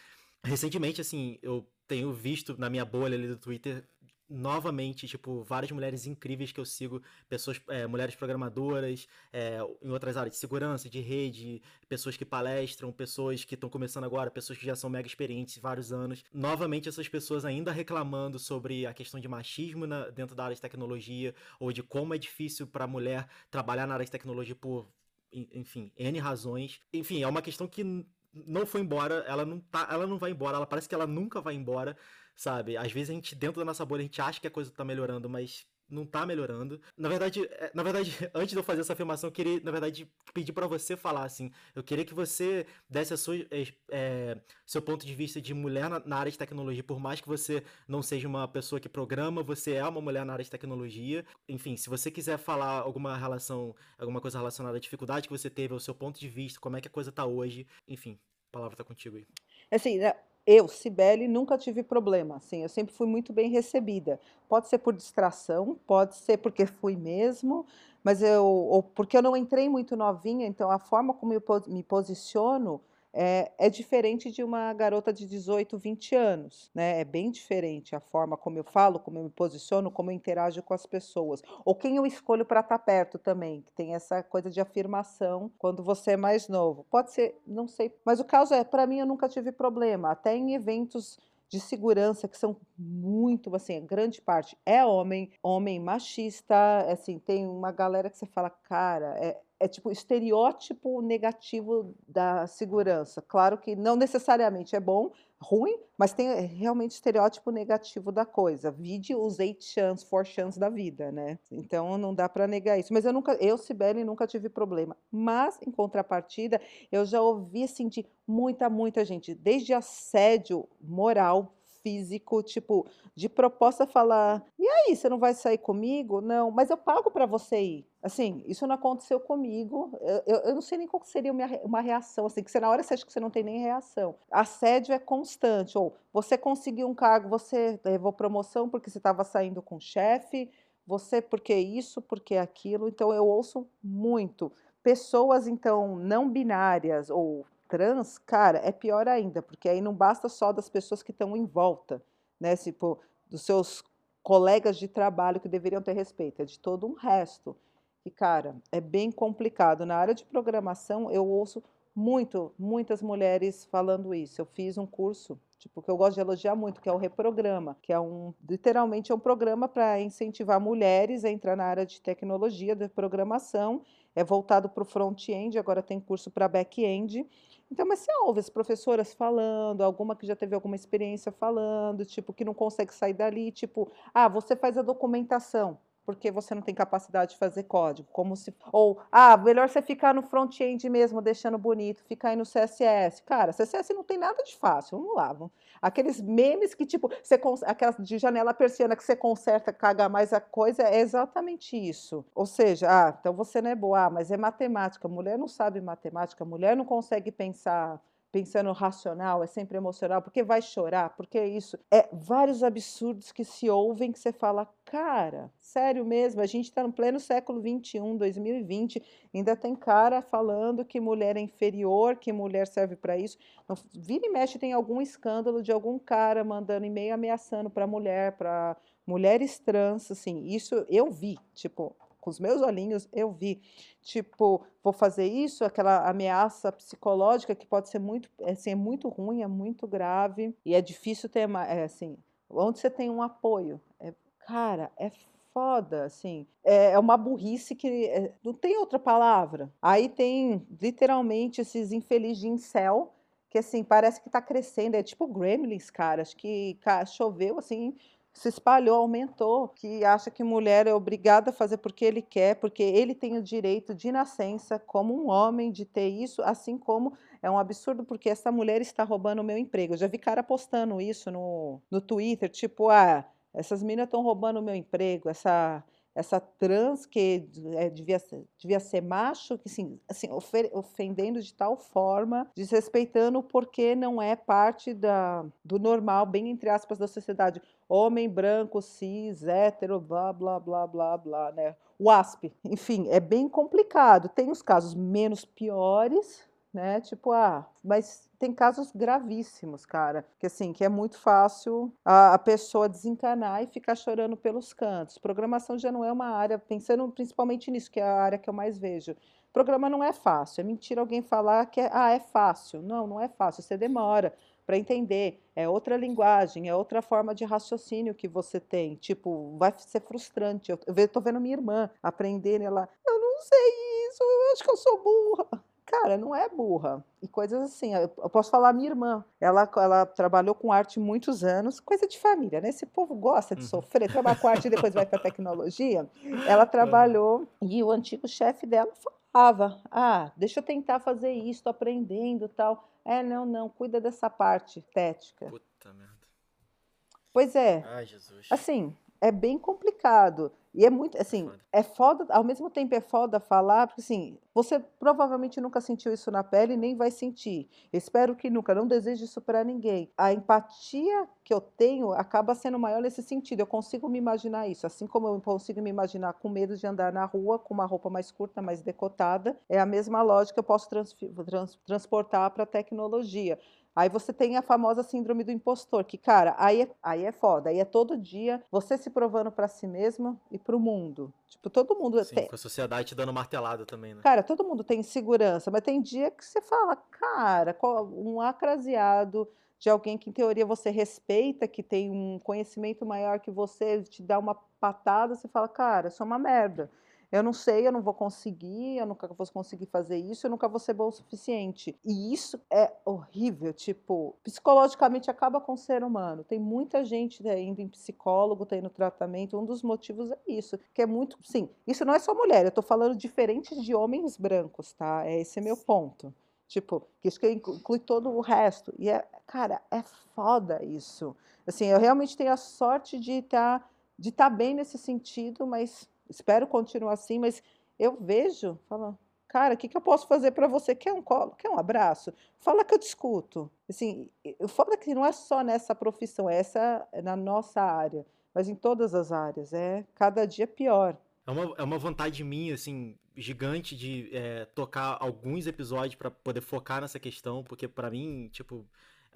S1: Recentemente, assim, eu tenho visto na minha bolha ali do Twitter novamente, tipo, várias mulheres incríveis que eu sigo, pessoas, é, mulheres programadoras, é, em outras áreas de segurança, de rede, pessoas que palestram, pessoas que estão começando agora, pessoas que já são mega experientes vários anos. Novamente, essas pessoas ainda reclamando sobre a questão de machismo na, dentro da área de tecnologia, ou de como é difícil para mulher trabalhar na área de tecnologia por, enfim, N razões. Enfim, é uma questão que não foi embora, ela não tá, ela não vai embora, ela parece que ela nunca vai embora sabe? Às vezes a gente, dentro da nossa bolha, a gente acha que a coisa tá melhorando, mas não tá melhorando. Na verdade, é, na verdade, antes de eu fazer essa afirmação, eu queria, na verdade, pedir para você falar, assim. Eu queria que você desse a sua, é, seu ponto de vista de mulher na, na, área de tecnologia. Por mais que você não seja uma pessoa que programa, você é uma mulher na área de tecnologia. Enfim, se você quiser falar alguma relação, alguma coisa relacionada à dificuldade que você teve, ao seu ponto de vista, como é que a coisa tá hoje, enfim, a palavra tá contigo aí.
S2: Assim, né, eu, Cibele, nunca tive problema, assim, eu sempre fui muito bem recebida. Pode ser por distração, pode ser porque fui mesmo, mas eu, ou porque eu não entrei muito novinha, então a forma como eu me posiciono é, é, diferente de uma garota de 18, 20 anos, né? É bem diferente a forma como eu falo, como eu me posiciono, como eu interajo com as pessoas. Ou quem eu escolho para estar tá perto também, que tem essa coisa de afirmação quando você é mais novo. Pode ser, não sei. Mas o caso é, para mim, eu nunca tive problema. Até em eventos de segurança que são muito, assim, grande parte é homem, homem machista, assim, tem uma galera que você fala, cara, é, é tipo estereótipo negativo da segurança. Claro que não necessariamente é bom, ruim, mas tem eh, realmente estereótipo negativo da coisa. Vide os eight chance, four chance da vida, né? Então não dá para negar isso. Mas eu nunca, eu Sibeli nunca tive problema. Mas em contrapartida, eu já ouvi assim de muita, muita gente, desde assédio moral, físico, tipo, de proposta falar: "E aí, você não vai sair comigo?" Não, mas eu pago para você ir. Assim, isso não aconteceu comigo. Eu, eu, eu não sei nem qual seria uma, reação, assim, que você na hora você acha que você não tem nem reação. Assédio é constante. Ou você conseguiu um cargo, você levou promoção porque você estava saindo com o chefe, você porque isso, porque aquilo. Então eu ouço muito. Pessoas, então, não binárias ou trans, cara, é pior ainda, porque aí não basta só das pessoas que estão em volta, né? Tipo, dos seus colegas de trabalho que deveriam ter respeito, é de todo um resto. E, cara, é bem complicado. Na área de programação, eu ouço muito, muitas mulheres falando isso. Eu fiz um curso, tipo, que eu gosto de elogiar muito, que é o Reprograma, que é um, literalmente, é um programa para incentivar mulheres a entrar na área de tecnologia, de programação. É voltado para o front-end, agora tem curso para back-end. Então, mas você ouve as professoras falando, alguma que já teve alguma experiência falando, tipo, que não consegue sair dali, tipo, ah, você faz a documentação porque você não tem capacidade de fazer código, como se ou ah, melhor você ficar no front-end mesmo, deixando bonito, ficar aí no CSS. Cara, CSS não tem nada de fácil. Vamos lá, vamos. aqueles memes que tipo, você aquelas de janela persiana que você conserta, caga mais a coisa, é exatamente isso. Ou seja, ah, então você não é boa, ah, mas é matemática. Mulher não sabe matemática, mulher não consegue pensar pensando racional, é sempre emocional, porque vai chorar, porque é isso. É vários absurdos que se ouvem que você fala, cara, sério mesmo, a gente está no pleno século 21, 2020, ainda tem cara falando que mulher é inferior, que mulher serve para isso. Vira e mexe tem algum escândalo de algum cara mandando e-mail ameaçando para mulher, para mulheres trans, assim, isso eu vi, tipo, com os meus olhinhos, eu vi, tipo, vou fazer isso, aquela ameaça psicológica que pode ser muito, assim, é muito ruim, é muito grave, e é difícil ter, é, assim, onde você tem um apoio, é, cara, é foda, assim, é, é uma burrice que é, não tem outra palavra. Aí tem, literalmente, esses infelizes de incel, que, assim, parece que tá crescendo, é tipo gremlins, cara, acho que choveu, assim, se espalhou, aumentou, que acha que mulher é obrigada a fazer porque ele quer, porque ele tem o direito de nascença como um homem de ter isso, assim como é um absurdo porque essa mulher está roubando o meu emprego. Eu já vi cara postando isso no, no Twitter, tipo, ah, essas meninas estão roubando o meu emprego, essa essa trans que é, devia, ser, devia ser macho, que sim, assim, ofendendo de tal forma, desrespeitando porque não é parte da, do normal, bem entre aspas, da sociedade. Homem branco, cis, hétero, blá, blá, blá, blá, blá, né? O ASP. Enfim, é bem complicado. Tem os casos menos piores, né? Tipo, ah, mas tem casos gravíssimos, cara, que assim, que é muito fácil a, a, pessoa desencanar e ficar chorando pelos cantos. Programação já não é uma área, pensando principalmente nisso, que é a área que eu mais vejo. Programa não é fácil, é mentira alguém falar que é, ah, é fácil. Não, não é fácil, você demora para entender. É outra linguagem, é outra forma de raciocínio que você tem. Tipo, vai ser frustrante. Eu, tô vendo minha irmã aprender, ela, eu não sei isso, eu acho que eu sou burra. Cara, não é burra. E coisas assim. Eu posso falar minha irmã. Ela, ela trabalhou com arte muitos anos, coisa de família, né? Esse povo gosta de uhum. sofrer, trabalha com arte e depois vai para tecnologia. Ela trabalhou e o antigo chefe dela falava: Ah, deixa eu tentar fazer isso, tô aprendendo tal. É, não, não, cuida dessa parte estética. Puta merda. Pois é. Ai, Jesus. Assim, é bem complicado. E é muito, assim, foda. é foda, ao mesmo tempo é foda falar, porque assim, você provavelmente nunca sentiu isso na pele nem vai sentir. Espero que nunca, não desejo isso para ninguém. A empatia que eu tenho acaba sendo maior nesse sentido. Eu consigo me imaginar isso, assim como eu consigo me imaginar com medo de andar na rua com uma roupa mais curta, mais decotada, é a mesma lógica que eu posso trans, trans, transportar para a tecnologia. Aí você tem a famosa síndrome do impostor, que, cara, aí é, aí é foda. Aí é todo dia você se provando para si mesmo e para o mundo. Tipo, todo mundo
S1: Sim, tem... com a sociedade te dando martelada também, né?
S2: Cara, todo mundo tem segurança, mas tem dia que você fala, cara, um acraseado de alguém que, em teoria, você respeita, que tem um conhecimento maior que você, te dá uma patada, você fala, cara, eu sou uma merda eu não sei, eu não vou conseguir, eu nunca vou conseguir fazer isso, eu nunca vou ser bom o suficiente. E isso é horrível, tipo, psicologicamente acaba com o ser humano. Tem muita gente né, indo em psicólogo, tá indo tratamento, um dos motivos é isso, que é muito, sim, isso não é só mulher, eu tô falando diferente de homens brancos, tá? É esse é meu ponto. Tipo, que isso que inclui todo o resto. E é, cara, é foda isso. Assim, eu realmente tenho a sorte de estar tá, de tá bem nesse sentido, mas espero continuar assim, mas eu vejo, falo, cara, o que, que eu posso fazer para você? Quer um colo? Quer um abraço? Fala que eu discuto. Assim, é que não é só nessa profissão, essa é na nossa área, mas em todas as áreas. É cada dia pior.
S1: É uma, é uma vontade minha, assim, gigante de é, tocar alguns episódios para poder focar nessa questão, porque para mim, tipo,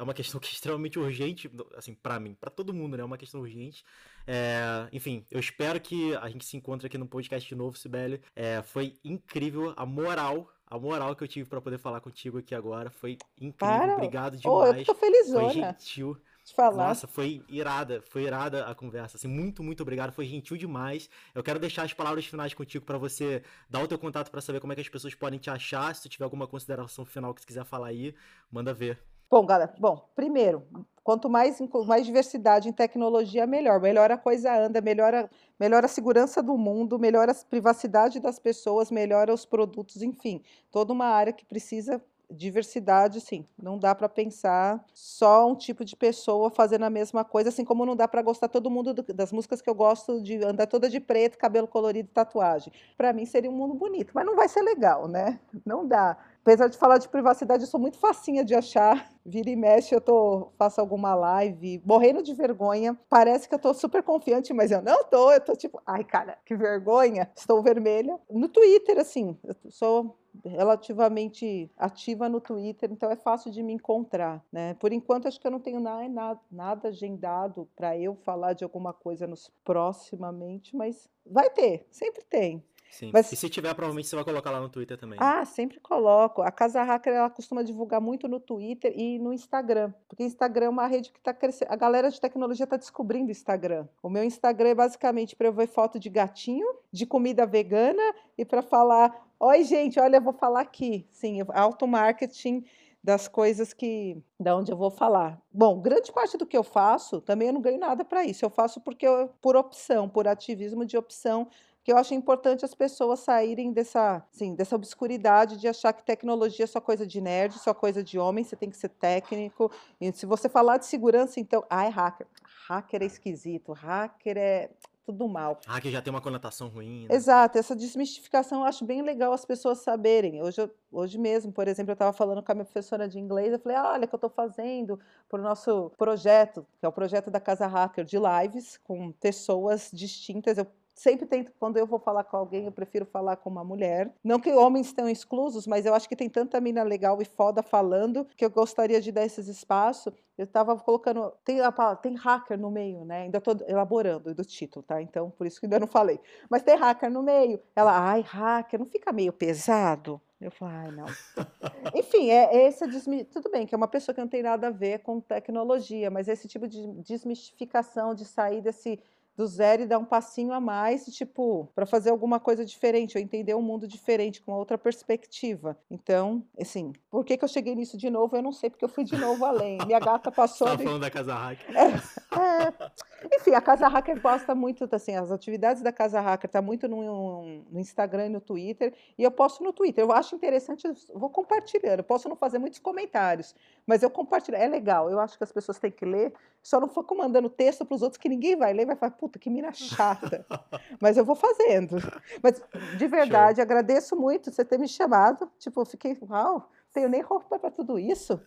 S1: é uma questão que é extremamente urgente, assim, para mim, para todo mundo, né? É uma questão urgente. É, enfim, eu espero que a gente se encontre aqui no podcast de novo, Sibeli. É, foi incrível a moral a moral que eu tive para poder falar contigo aqui agora foi incrível. Para. Obrigado demais. Oh, eu
S2: tô felizona.
S1: Foi gentil. De falar. Nossa, foi irada, foi irada a conversa. Assim, muito, muito obrigado. Foi gentil demais. Eu quero deixar as palavras finais contigo para você dar o teu contato para saber como é que as pessoas podem te achar. Se tu tiver alguma consideração final que você quiser falar aí, manda ver.
S2: Bom, galera, bom, primeiro, quanto mais, mais diversidade em tecnologia, melhor. Melhor a coisa anda, melhora, melhora a segurança do mundo, melhora a privacidade das pessoas, melhora os produtos, enfim, toda uma área que precisa diversidade, sim. Não dá para pensar só um tipo de pessoa fazendo a mesma coisa, assim como não dá para gostar todo mundo do, das músicas que eu gosto de andar toda de preto, cabelo colorido tatuagem. Para mim seria um mundo bonito, mas não vai ser legal, né? Não dá. Apesar de falar de privacidade, eu sou muito facinha de achar. Vira e mexe, eu tô, faço alguma live, morrendo de vergonha. Parece que eu tô super confiante, mas eu não tô. Eu tô tipo, ai, cara, que vergonha. Estou vermelha. No Twitter, assim, eu sou relativamente ativa no Twitter, então é fácil de me encontrar, né? Por enquanto acho que eu não tenho nada, nada agendado para eu falar de alguma coisa nos proximamente, mas vai ter, sempre tem.
S1: Sim. Mas... E se tiver, provavelmente você vai colocar lá no Twitter também.
S2: Né? Ah, sempre coloco. A Casa Hacker ela costuma divulgar muito no Twitter e no Instagram. Porque Instagram é uma rede que está crescendo. A galera de tecnologia está descobrindo o Instagram. O meu Instagram é basicamente para eu ver foto de gatinho, de comida vegana e para falar: Oi, gente, olha, eu vou falar aqui. Sim, auto-marketing das coisas que da onde eu vou falar. Bom, grande parte do que eu faço também eu não ganho nada para isso. Eu faço porque eu, por opção, por ativismo de opção que eu acho importante as pessoas saírem dessa, assim, dessa obscuridade de achar que tecnologia é só coisa de nerd, só coisa de homem, você tem que ser técnico. E se você falar de segurança, então, ah, é hacker. Hacker é esquisito, hacker é tudo mal.
S1: Hacker já tem uma conotação ruim.
S2: Né? Exato, essa desmistificação eu acho bem legal as pessoas saberem. Hoje, hoje mesmo, por exemplo, eu estava falando com a minha professora de inglês, eu falei, ah, olha o que eu estou fazendo para o nosso projeto, que é o projeto da Casa Hacker de lives, com pessoas distintas. Eu sempre tento, quando eu vou falar com alguém, eu prefiro falar com uma mulher. Não que homens estão exclusos, mas eu acho que tem tanta mina legal e foda falando que eu gostaria de dar esses espaços. Eu estava colocando, tem, a, tem hacker no meio, né? Ainda estou elaborando do título, tá? Então, por isso que ainda não falei. Mas tem hacker no meio. Ela, ai, hacker, não fica meio pesado? Eu falo, ai, não. Enfim, é, é esse desmi... tudo bem que é uma pessoa que não tem nada a ver com tecnologia, mas esse tipo de desmistificação, de sair desse do zero e dar um passinho a mais, tipo, para fazer alguma coisa diferente, ou entender um mundo diferente, com outra perspectiva. Então, assim, por que, que eu cheguei nisso de novo? Eu não sei, porque eu fui de novo além. Minha gata passou. Você
S1: de... falando da Casa Hacker.
S2: É, é... Enfim, a Casa Hacker gosta muito, assim, as atividades da Casa Hacker tá muito no, no Instagram e no Twitter, e eu posto no Twitter. Eu acho interessante, eu vou compartilhando. Eu posso não fazer muitos comentários, mas eu compartilho. É legal, eu acho que as pessoas têm que ler, só não for mandando texto para os outros que ninguém vai ler, vai falar, puta, que mina chata. Mas eu vou fazendo. Mas, de verdade, Show. agradeço muito você ter me chamado. Tipo, fiquei, uau, tenho nem roupa para tudo isso.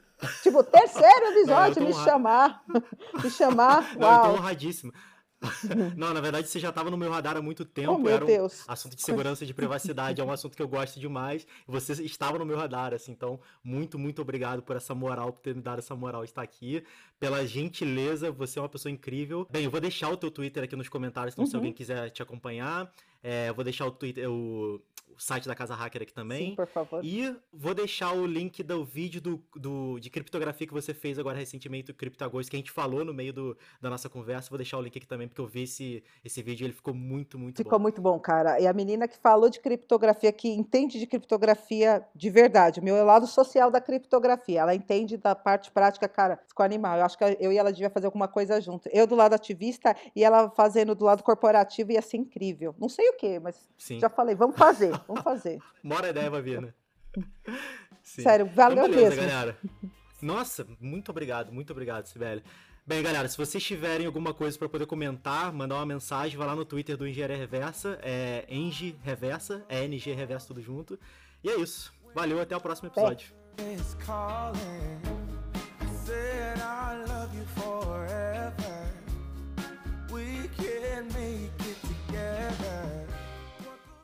S2: Tipo, terceiro episódio, Não, me chamar. me chamar,
S1: Não, uau. eu tô honradíssimo. Não, na verdade você já estava no meu radar há muito tempo. Oh,
S2: meu
S1: era
S2: um Deus.
S1: assunto de segurança e de privacidade, é um assunto que eu gosto demais. Você estava no meu radar, assim, então muito, muito obrigado por essa moral, por ter me dado essa moral estar aqui, pela gentileza, você é uma pessoa incrível. Bem, eu vou deixar o teu Twitter aqui nos comentários, então uhum. se alguém quiser te acompanhar, é, eu vou deixar o Twitter, o, o site da Casa Hacker aqui também.
S2: Sim, por favor.
S1: E vou deixar o link do vídeo do, do, de criptografia que você fez agora recentemente, o CryptoGhost, que a gente falou no meio do, da nossa conversa. Vou deixar o link aqui também, porque eu vi esse, esse vídeo e ele ficou muito, muito
S2: ficou
S1: bom.
S2: Ficou muito bom, cara. E a menina que falou de criptografia, que entende de criptografia de verdade, o meu é o lado social da criptografia. Ela entende da parte prática, cara, ficou animal. Eu acho que eu e ela devia fazer alguma coisa junto. Eu do lado ativista e ela fazendo do lado corporativo ia ser incrível. Não sei o que, mas Sim. já falei, vamos fazer. Vamos fazer.
S1: Mora ideia vai vir, né?
S2: Sim. Sério, valeu então, beleza, mesmo. galera.
S1: Nossa, muito obrigado, muito obrigado, Sibeli. Bem, galera, se vocês tiverem alguma coisa para poder comentar, mandar uma mensagem, vai lá no Twitter do Engenharia Reversa, é Eng Reversa, é NG Reversa tudo junto. E é isso. Valeu, até o próximo episódio. É.